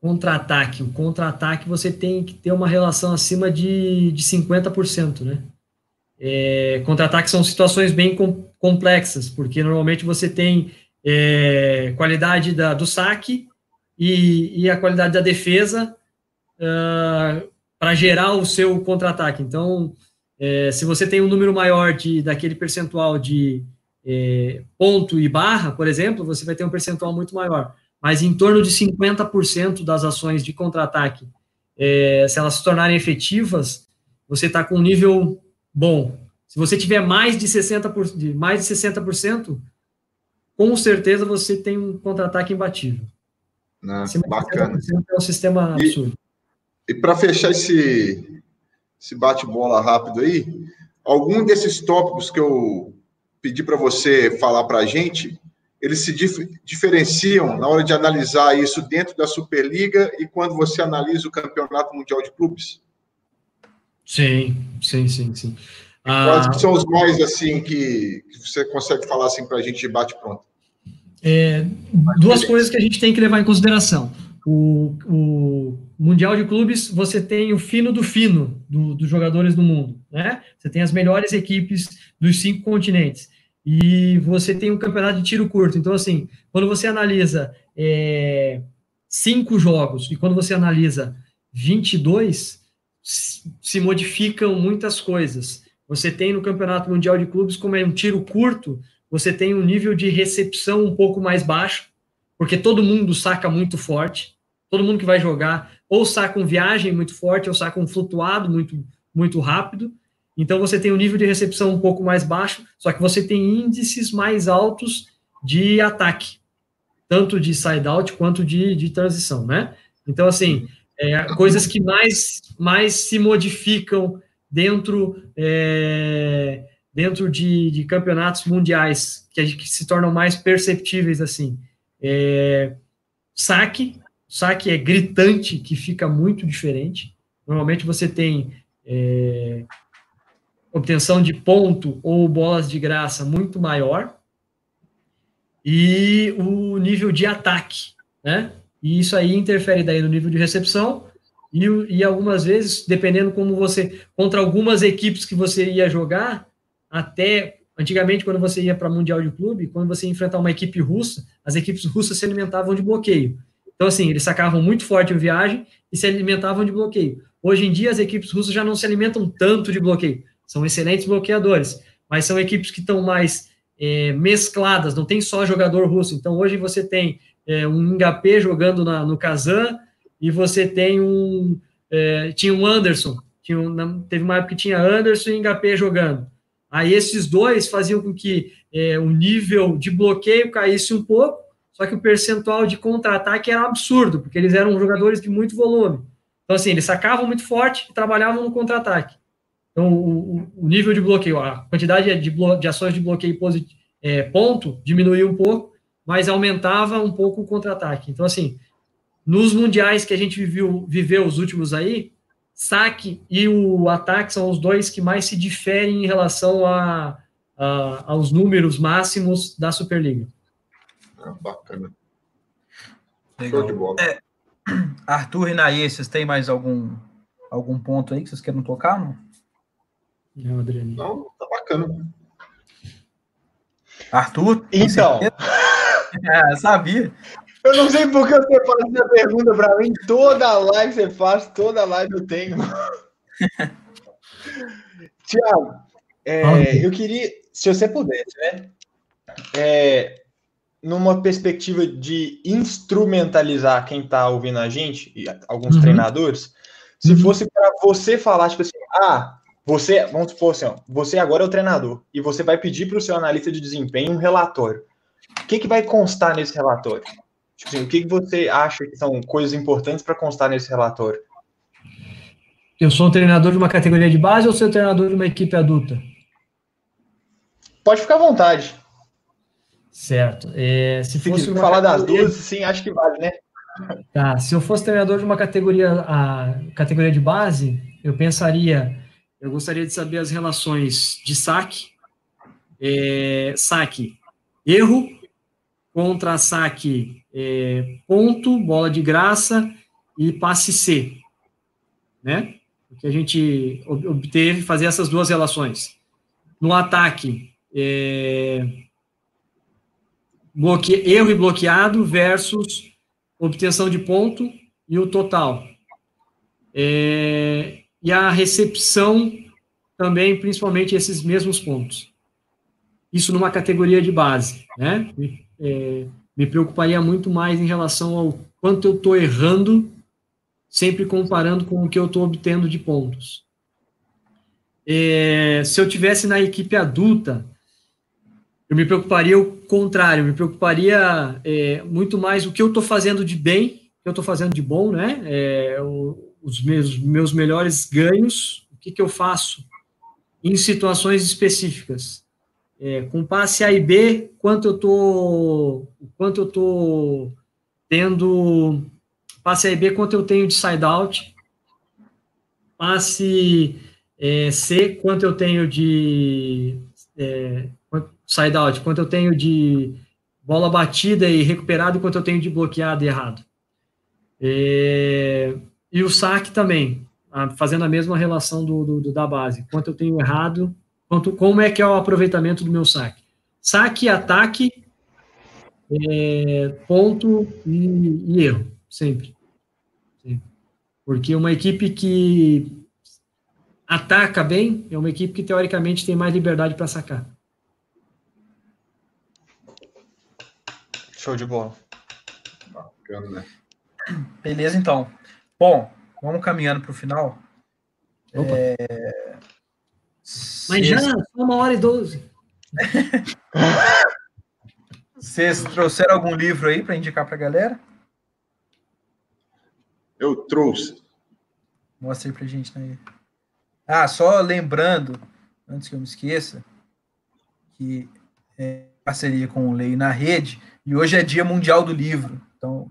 Contra-ataque. O contra-ataque você tem que ter uma relação acima de, de 50%, né? É, contra-ataque são situações bem com, complexas, porque normalmente você tem é, qualidade da, do saque e, e, a qualidade da defesa uh, para gerar o seu contra-ataque. Então, é, se você tem um número maior de daquele percentual de é, ponto e barra, por exemplo, você vai ter um percentual muito maior. Mas em torno de 50% das ações de contra-ataque, é, se elas se tornarem efetivas, você está com um nível bom. Se você tiver mais de 60%, de, mais de 60%, com certeza você tem um contra-ataque imbatível. Não, bacana. É um sistema absurdo. E para fechar esse, esse bate-bola rápido aí, algum desses tópicos que eu pedi para você falar para a gente, eles se dif diferenciam na hora de analisar isso dentro da Superliga e quando você analisa o Campeonato Mundial de Clubes? Sim, sim, sim, sim. Quais ah, são os mais assim que, que você consegue falar assim para a gente bate pronto? É, duas coisas que a gente tem que levar em consideração. O, o Mundial de Clubes, você tem o fino do fino do, dos jogadores do mundo, né? Você tem as melhores equipes dos cinco continentes. E você tem um campeonato de tiro curto. Então, assim, quando você analisa é, cinco jogos e quando você analisa 22, se modificam muitas coisas. Você tem no Campeonato Mundial de Clubes, como é um tiro curto, você tem um nível de recepção um pouco mais baixo, porque todo mundo saca muito forte todo mundo que vai jogar ou saca um viagem muito forte ou saca um flutuado muito, muito rápido. Então você tem um nível de recepção um pouco mais baixo, só que você tem índices mais altos de ataque, tanto de side-out quanto de, de transição, né? Então, assim, é, coisas que mais, mais se modificam dentro, é, dentro de, de, campeonatos mundiais, que, que, se tornam mais perceptíveis, assim. É, saque, saque é gritante, que fica muito diferente. Normalmente você tem é, obtenção de ponto ou bolas de graça muito maior. E o nível de ataque, né? E isso aí interfere daí no nível de recepção e, e algumas vezes, dependendo como você, contra algumas equipes que você ia jogar, até antigamente quando você ia para Mundial de Clube, quando você ia enfrentar uma equipe russa, as equipes russas se alimentavam de bloqueio. Então, assim, eles sacavam muito forte em viagem e se alimentavam de bloqueio. Hoje em dia, as equipes russas já não se alimentam tanto de bloqueio. São excelentes bloqueadores, mas são equipes que estão mais é, mescladas, não tem só jogador russo. Então, hoje você tem é, um Ngapé jogando na, no Kazan e você tem um. É, tinha um Anderson, tinha um, teve uma época que tinha Anderson e Ngapé jogando. Aí esses dois faziam com que é, o nível de bloqueio caísse um pouco só que o percentual de contra-ataque era absurdo, porque eles eram jogadores de muito volume. Então, assim, eles sacavam muito forte e trabalhavam no contra-ataque. Então, o, o, nível de bloqueio, a quantidade de, de ações de bloqueio positivo, é, ponto diminuía um pouco, mas aumentava um pouco o contra-ataque. Então, assim, nos mundiais que a gente viveu, viveu os últimos aí, saque e o ataque são os dois que mais se diferem em relação a, a aos números máximos da Superliga bacana. Legal. Show de bola. É, Arthur e Naê, vocês têm mais algum, algum ponto aí que vocês querem tocar? Não, não Adriano. Não, tá bacana. Arthur? Então. É, sabia. Eu não sei por que você faz essa pergunta para mim. Toda live você faz, toda live eu tenho. Tiago, é, eu queria, se você pudesse, né? É, numa perspectiva de instrumentalizar quem está ouvindo a gente, e alguns uhum. treinadores, se uhum. fosse para você falar, tipo assim, ah, você, vamos supor assim, ó, você agora é o treinador, e você vai pedir para o seu analista de desempenho um relatório. O que, que vai constar nesse relatório? Tipo assim, o que, que você acha que são coisas importantes para constar nesse relatório? Eu sou um treinador de uma categoria de base ou sou um treinador de uma equipe adulta? Pode ficar à vontade. Certo. É, se fosse falar das duas, sim, acho que vale, né? Tá. Se eu fosse treinador de uma categoria, a categoria de base, eu pensaria, eu gostaria de saber as relações de saque, é, saque, erro contra saque, é, ponto, bola de graça e passe C, né? Que a gente obteve fazer essas duas relações. No ataque, é, bloque... erro e bloqueado versus obtenção de ponto e o total. É, e a recepção também, principalmente esses mesmos pontos. Isso numa categoria de base, né? É, me preocuparia muito mais em relação ao quanto eu estou errando, sempre comparando com o que eu estou obtendo de pontos. É, se eu tivesse na equipe adulta, eu me preocuparia o contrário, me preocuparia é, muito mais o que eu estou fazendo de bem, o que eu estou fazendo de bom, né? É, os meus, meus melhores ganhos, o que, que eu faço em situações específicas. É, com passe A e B, quanto eu tô, quanto eu tô tendo passe A e B, quanto eu tenho de side out, passe é, C, quanto eu tenho de é, side out, quanto eu tenho de bola batida e recuperada quanto eu tenho de bloqueado e errado. É, e o saque também, fazendo a mesma relação do, do, do, da base. Quanto eu tenho errado, quanto, como é que é o aproveitamento do meu saque. Saque, ataque, é, ponto e, e, erro, sempre. sempre. Porque uma equipe que ataca bem é uma equipe que teoricamente tem mais liberdade para sacar. Show de bola. Bacana, né? Beleza, então. Bom, vamos caminhando para o final. É... Mas já, só uma hora e doze. Vocês trouxeram algum livro aí para indicar para a galera? Eu trouxe. Mostra aí para gente, né? Ah, só lembrando, antes que eu me esqueça, que é parceria com o Lei na Rede, e hoje é Dia Mundial do Livro. Então,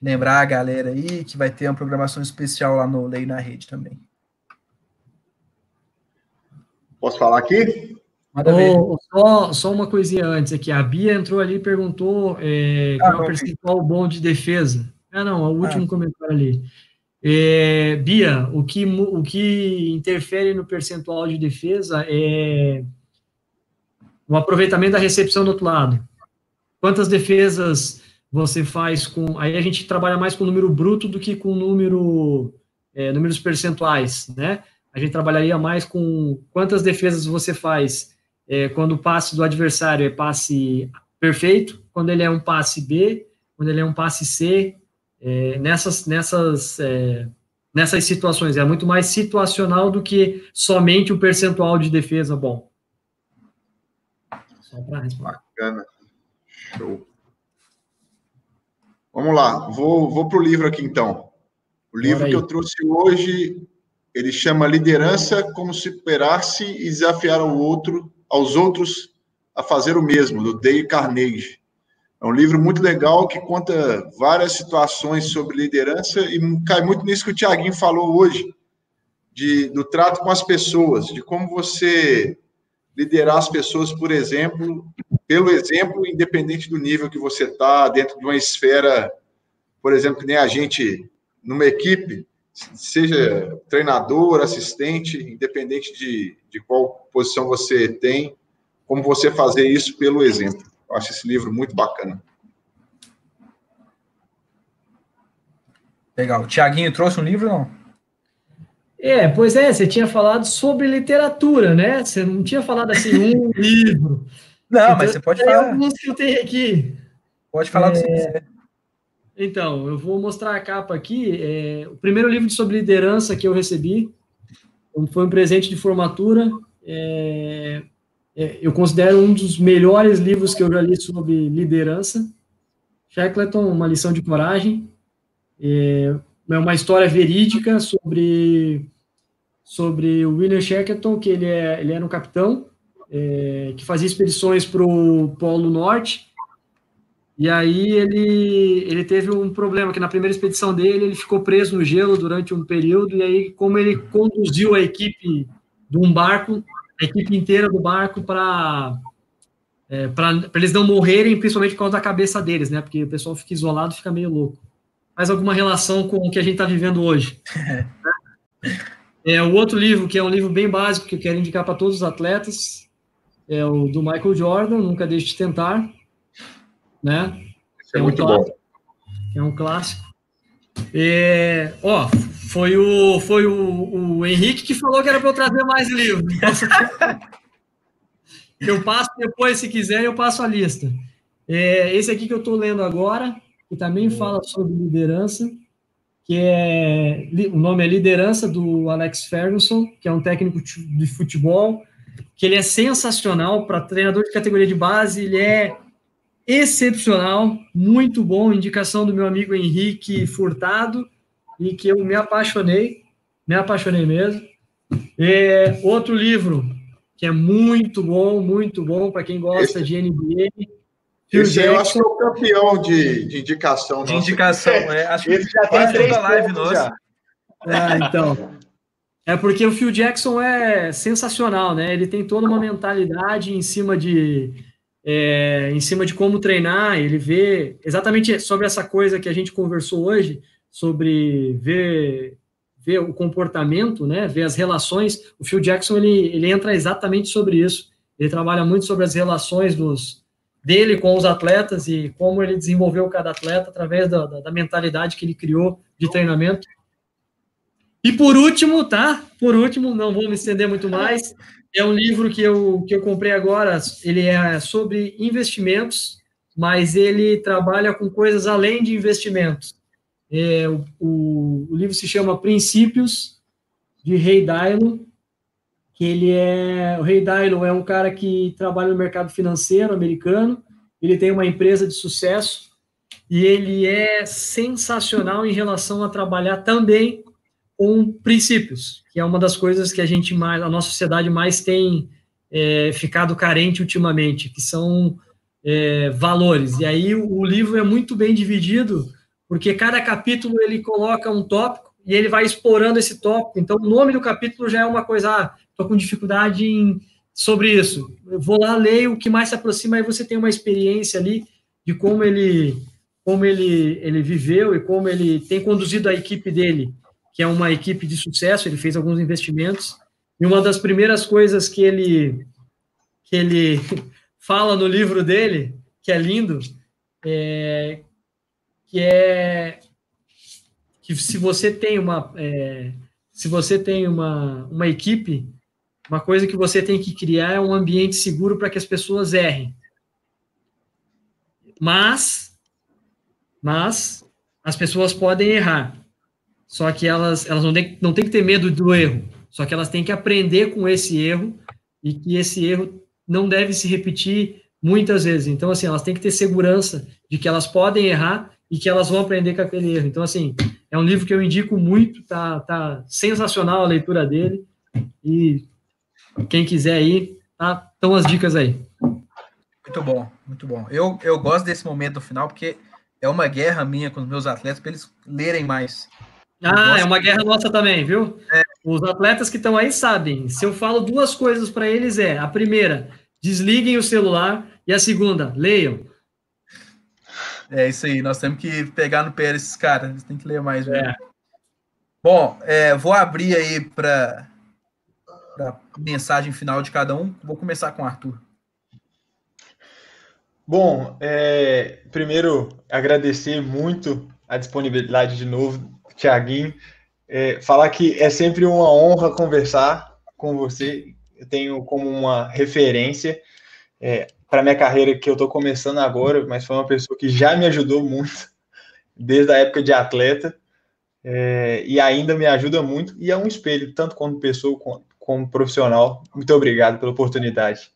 lembrar a galera aí que vai ter uma programação especial lá no Lei na Rede também. Posso falar aqui? Oh, só, só uma coisinha antes aqui. A Bia entrou ali e perguntou é, ah, qual é o percentual bom de defesa. Ah, não, o último ah. comentário ali. É, Bia, o que, o que interfere no percentual de defesa é o aproveitamento da recepção do outro lado. Quantas defesas você faz com. Aí a gente trabalha mais com número bruto do que com número, é, números percentuais, né? A gente trabalharia mais com quantas defesas você faz é, quando o passe do adversário é passe perfeito, quando ele é um passe B, quando ele é um passe C, é, nessas, nessas, é, nessas situações. É muito mais situacional do que somente o percentual de defesa bom. Só para responder. Bacana. Show. Vamos lá, vou, vou para o livro aqui então. O livro que eu trouxe hoje, ele chama Liderança como superar-se e desafiar ao outro, aos outros a fazer o mesmo, do Dale Carnegie. É um livro muito legal que conta várias situações sobre liderança e cai muito nisso que o Tiaguinho falou hoje, de, do trato com as pessoas, de como você liderar as pessoas, por exemplo, pelo exemplo, independente do nível que você está, dentro de uma esfera, por exemplo, que nem a gente, numa equipe, seja treinador, assistente, independente de, de qual posição você tem, como você fazer isso pelo exemplo. Eu acho esse livro muito bacana. Legal. O Tiaguinho trouxe um livro, não? É, pois é, você tinha falado sobre literatura, né? Você não tinha falado assim, um livro. Não, então, mas você pode falar. alguns que eu tenho aqui. Pode falar é... o que você é, quiser. Então, eu vou mostrar a capa aqui. É, o primeiro livro sobre liderança que eu recebi foi um presente de formatura. É, é, eu considero um dos melhores livros que eu já li sobre liderança. Shackleton, Uma Lição de Coragem. É, é uma história verídica sobre sobre o William Shackleton, que ele, é, ele era um capitão é, que fazia expedições para o Polo Norte, e aí ele, ele teve um problema, que na primeira expedição dele ele ficou preso no gelo durante um período, e aí como ele conduziu a equipe de um barco, a equipe inteira do barco para é, para eles não morrerem, principalmente por causa da cabeça deles, né? Porque o pessoal fica isolado, fica meio louco mais alguma relação com o que a gente está vivendo hoje. é, o outro livro, que é um livro bem básico, que eu quero indicar para todos os atletas, é o do Michael Jordan, Nunca Deixe de Tentar. Né? é, é, muito um bom. É um clássico. É, ó, foi o, foi o, o Henrique que falou que era para eu trazer mais livros. eu passo depois, se quiser, eu passo a lista. É, esse aqui que eu estou lendo agora que também fala sobre liderança, que é o nome é Liderança do Alex Ferguson, que é um técnico de futebol, que ele é sensacional para treinador de categoria de base, ele é excepcional, muito bom, indicação do meu amigo Henrique Furtado, e que eu me apaixonei, me apaixonei mesmo. É, outro livro que é muito bom, muito bom para quem gosta de NBA, Phil Esse Jackson. eu acho que é o campeão de, de indicação. De indicação, é. Acho que Esse já tem três live nossa. Ah, então. É porque o Phil Jackson é sensacional, né? Ele tem toda uma mentalidade em cima de é, em cima de como treinar. Ele vê exatamente sobre essa coisa que a gente conversou hoje, sobre ver ver o comportamento, né? Ver as relações. O Phil Jackson ele, ele entra exatamente sobre isso. Ele trabalha muito sobre as relações dos dele com os atletas e como ele desenvolveu cada atleta através da, da, da, mentalidade que ele criou de treinamento. E por último, tá? Por último, não vou me estender muito mais, é um livro que eu, que eu comprei agora, ele é sobre investimentos, mas ele trabalha com coisas além de investimentos. É, o, o, livro se chama Princípios, de Ray Dalio, que ele é o Ray Dalio é um cara que trabalha no mercado financeiro americano, ele tem uma empresa de sucesso e ele é sensacional em relação a trabalhar também com princípios, que é uma das coisas que a gente mais, a nossa sociedade mais tem é, ficado carente ultimamente, que são é, valores. E aí o, livro é muito bem dividido, porque cada capítulo ele coloca um tópico e ele vai explorando esse tópico. Então, o nome do capítulo já é uma coisa, ah, estou com dificuldade em, sobre isso. Eu vou lá, leio o que mais se aproxima, aí você tem uma experiência ali de como ele, como ele, ele viveu e como ele tem conduzido a equipe dele, que é uma equipe de sucesso, ele fez alguns investimentos, e uma das primeiras coisas que ele, que ele fala no livro dele, que é lindo, é, que é que se você tem uma é, se você tem uma, uma equipe, uma coisa que você tem que criar é um ambiente seguro para que as pessoas errem. Mas, mas as pessoas podem errar. Só que elas, elas não têm, não têm que ter medo do erro. Só que elas têm que aprender com esse erro e que esse erro não deve se repetir muitas vezes. Então, assim, elas têm que ter segurança de que elas podem errar e que elas vão aprender com aquele erro. Então, assim, é um livro que eu indico muito, tá, tá sensacional a leitura dele. E quem quiser aí, tá, estão as dicas aí. Muito bom, muito bom. Eu, eu gosto desse momento final, porque é uma guerra minha com os meus atletas para eles lerem mais. Ah, é uma guerra nossa também, viu? É. Os atletas que estão aí sabem. Se eu falo duas coisas para eles é: a primeira, desliguem o celular, e a segunda, leiam. É isso aí, nós temos que pegar no pé desses caras, eles têm que ler mais. É. Bom, é, vou abrir aí para mensagem final de cada um. Vou começar com o Arthur. Bom, é, primeiro agradecer muito a disponibilidade de novo Tiaguinho. É, falar que é sempre uma honra conversar com você. Eu tenho como uma referência é, para minha carreira que eu estou começando agora, mas foi uma pessoa que já me ajudou muito desde a época de atleta é, e ainda me ajuda muito e é um espelho tanto como pessoa como, como profissional. Muito obrigado pela oportunidade.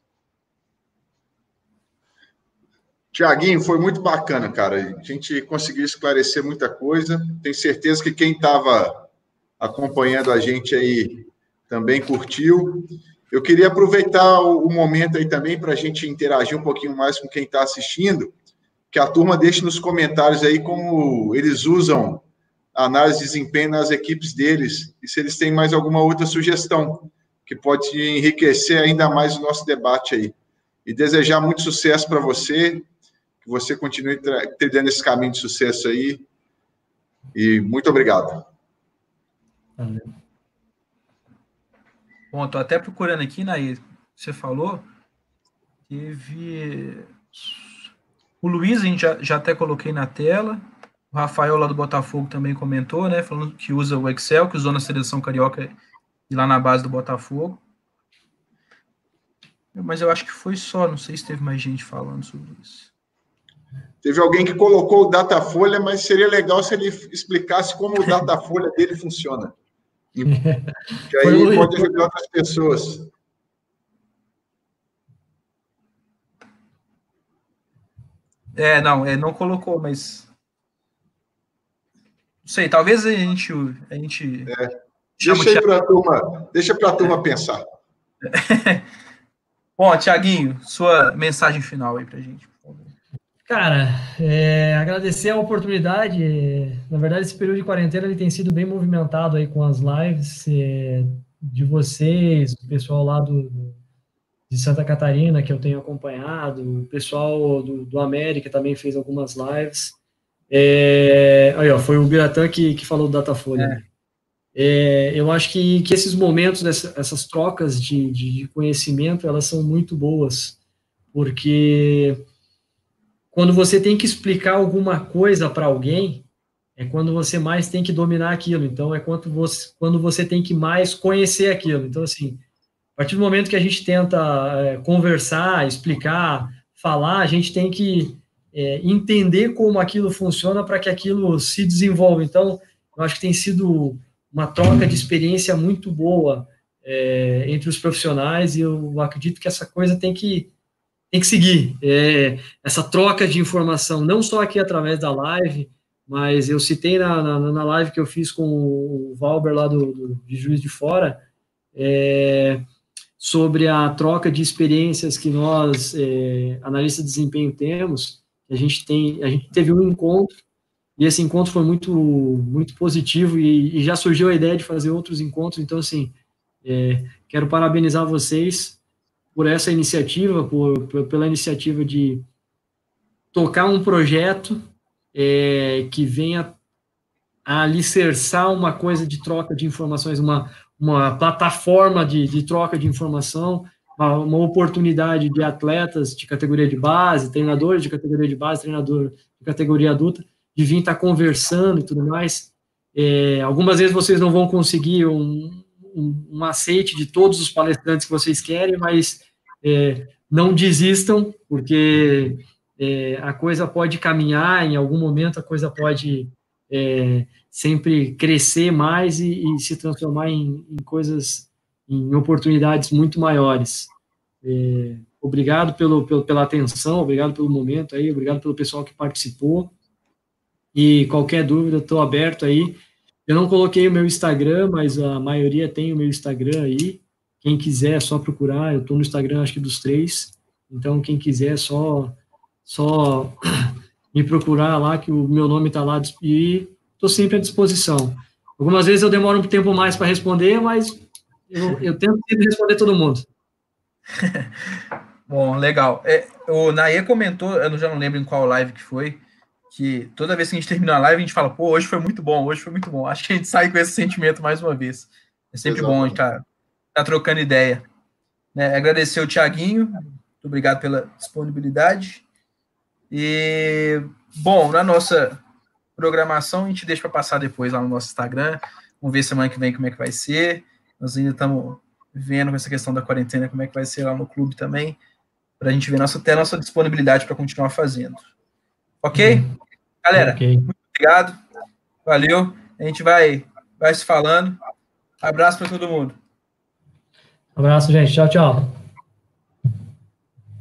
Tiaguinho, foi muito bacana, cara. A gente conseguiu esclarecer muita coisa. Tenho certeza que quem estava acompanhando a gente aí também curtiu. Eu queria aproveitar o, momento aí também para a gente interagir um pouquinho mais com quem está assistindo, que a turma deixe nos comentários aí como eles usam análise de desempenho nas equipes deles e se eles têm mais alguma outra sugestão que pode enriquecer ainda mais o nosso debate aí. E desejar muito sucesso para você, você continue trilhando esse caminho de sucesso aí. E muito obrigado. Valeu. Bom, estou até procurando aqui, Nair, você falou, teve... O Luiz, a gente já, já até coloquei na tela, o Rafael lá do Botafogo também comentou, né, falando que usa o Excel, que usou na seleção carioca e lá na base do Botafogo. Mas eu acho que foi só, não sei se teve mais gente falando sobre isso. Teve alguém que colocou o Datafolha, mas seria legal se ele explicasse como o Datafolha dele funciona. E, que aí pode ajudar outras pessoas. É, não, é, não colocou, mas. Não sei, talvez a gente. A gente é. Deixa para a turma, deixa a turma pensar. Bom, Tiaguinho, sua mensagem final aí para a gente. Cara, é, agradecer a oportunidade. Na verdade, esse período de quarentena ele tem sido bem movimentado aí com as lives é, de vocês, o pessoal lá do, de Santa Catarina que eu tenho acompanhado, o pessoal do, do América também fez algumas lives. É, aí, ó, foi o Biratã que, que falou do Datafolha. É. É, eu acho que, que esses momentos, dessa, essas trocas de, de, de conhecimento, elas são muito boas, porque quando você tem que explicar alguma coisa para alguém, é quando você mais tem que dominar aquilo. Então, é quando você, quando você tem que mais conhecer aquilo. Então, assim, a partir do momento que a gente tenta é, conversar, explicar, falar, a gente tem que é, entender como aquilo funciona para que aquilo se desenvolva. Então, eu acho que tem sido uma troca de experiência muito boa é, entre os profissionais e eu acredito que essa coisa tem que tem que seguir é, essa troca de informação, não só aqui através da live, mas eu citei na, na, na live que eu fiz com o Valber lá do, do de Juiz de Fora, é, sobre a troca de experiências que nós, é, analistas de desempenho, temos. A gente tem, a gente teve um encontro e esse encontro foi muito, muito positivo e, e já surgiu a ideia de fazer outros encontros. Então, assim, é, quero parabenizar vocês por essa iniciativa, por, pela iniciativa de tocar um projeto é, que venha a alicerçar uma coisa de troca de informações, uma, uma plataforma de, de troca de informação, uma, uma, oportunidade de atletas de categoria de base, treinadores de categoria de base, treinador de categoria adulta, de vir estar conversando e tudo mais. É, algumas vezes vocês não vão conseguir um, um, um aceite de todos os palestrantes que vocês querem, mas é, não desistam, porque é, a coisa pode caminhar, em algum momento a coisa pode é, sempre crescer mais e, e se transformar em, em, coisas, em oportunidades muito maiores. É, obrigado pelo, pelo, pela atenção, obrigado pelo momento aí, obrigado pelo pessoal que participou. E qualquer dúvida, estou aberto aí. Eu não coloquei o meu Instagram, mas a maioria tem o meu Instagram aí. Quem quiser é só procurar. Eu estou no Instagram, acho que dos três. Então, quem quiser é só, só me procurar lá, que o meu nome está lá. E estou sempre à disposição. Algumas vezes eu demoro um tempo mais para responder, mas eu, eu tento responder todo mundo. Bom, legal. É, o Naê comentou, eu já não lembro em qual live que foi, que toda vez que a gente termina a live, a gente fala, pô, hoje foi muito bom, hoje foi muito bom. Acho que a gente sai com esse sentimento mais uma vez. É sempre Exatamente. bom a gente tá, tá trocando ideia. Né? Agradecer o Tiaguinho, muito obrigado pela disponibilidade. E, bom, na nossa programação, a gente deixa para passar depois lá no nosso Instagram. Vamos ver semana que vem como é que vai ser. Nós ainda estamos vendo com essa questão da quarentena como é que vai ser lá no clube também, para a gente ver nossa, até a nossa disponibilidade para continuar fazendo. Ok? Uhum. Galera, okay. muito obrigado. Valeu. A gente vai, vai se falando. Abraço para todo mundo. Abraço, gente. Tchau, tchau.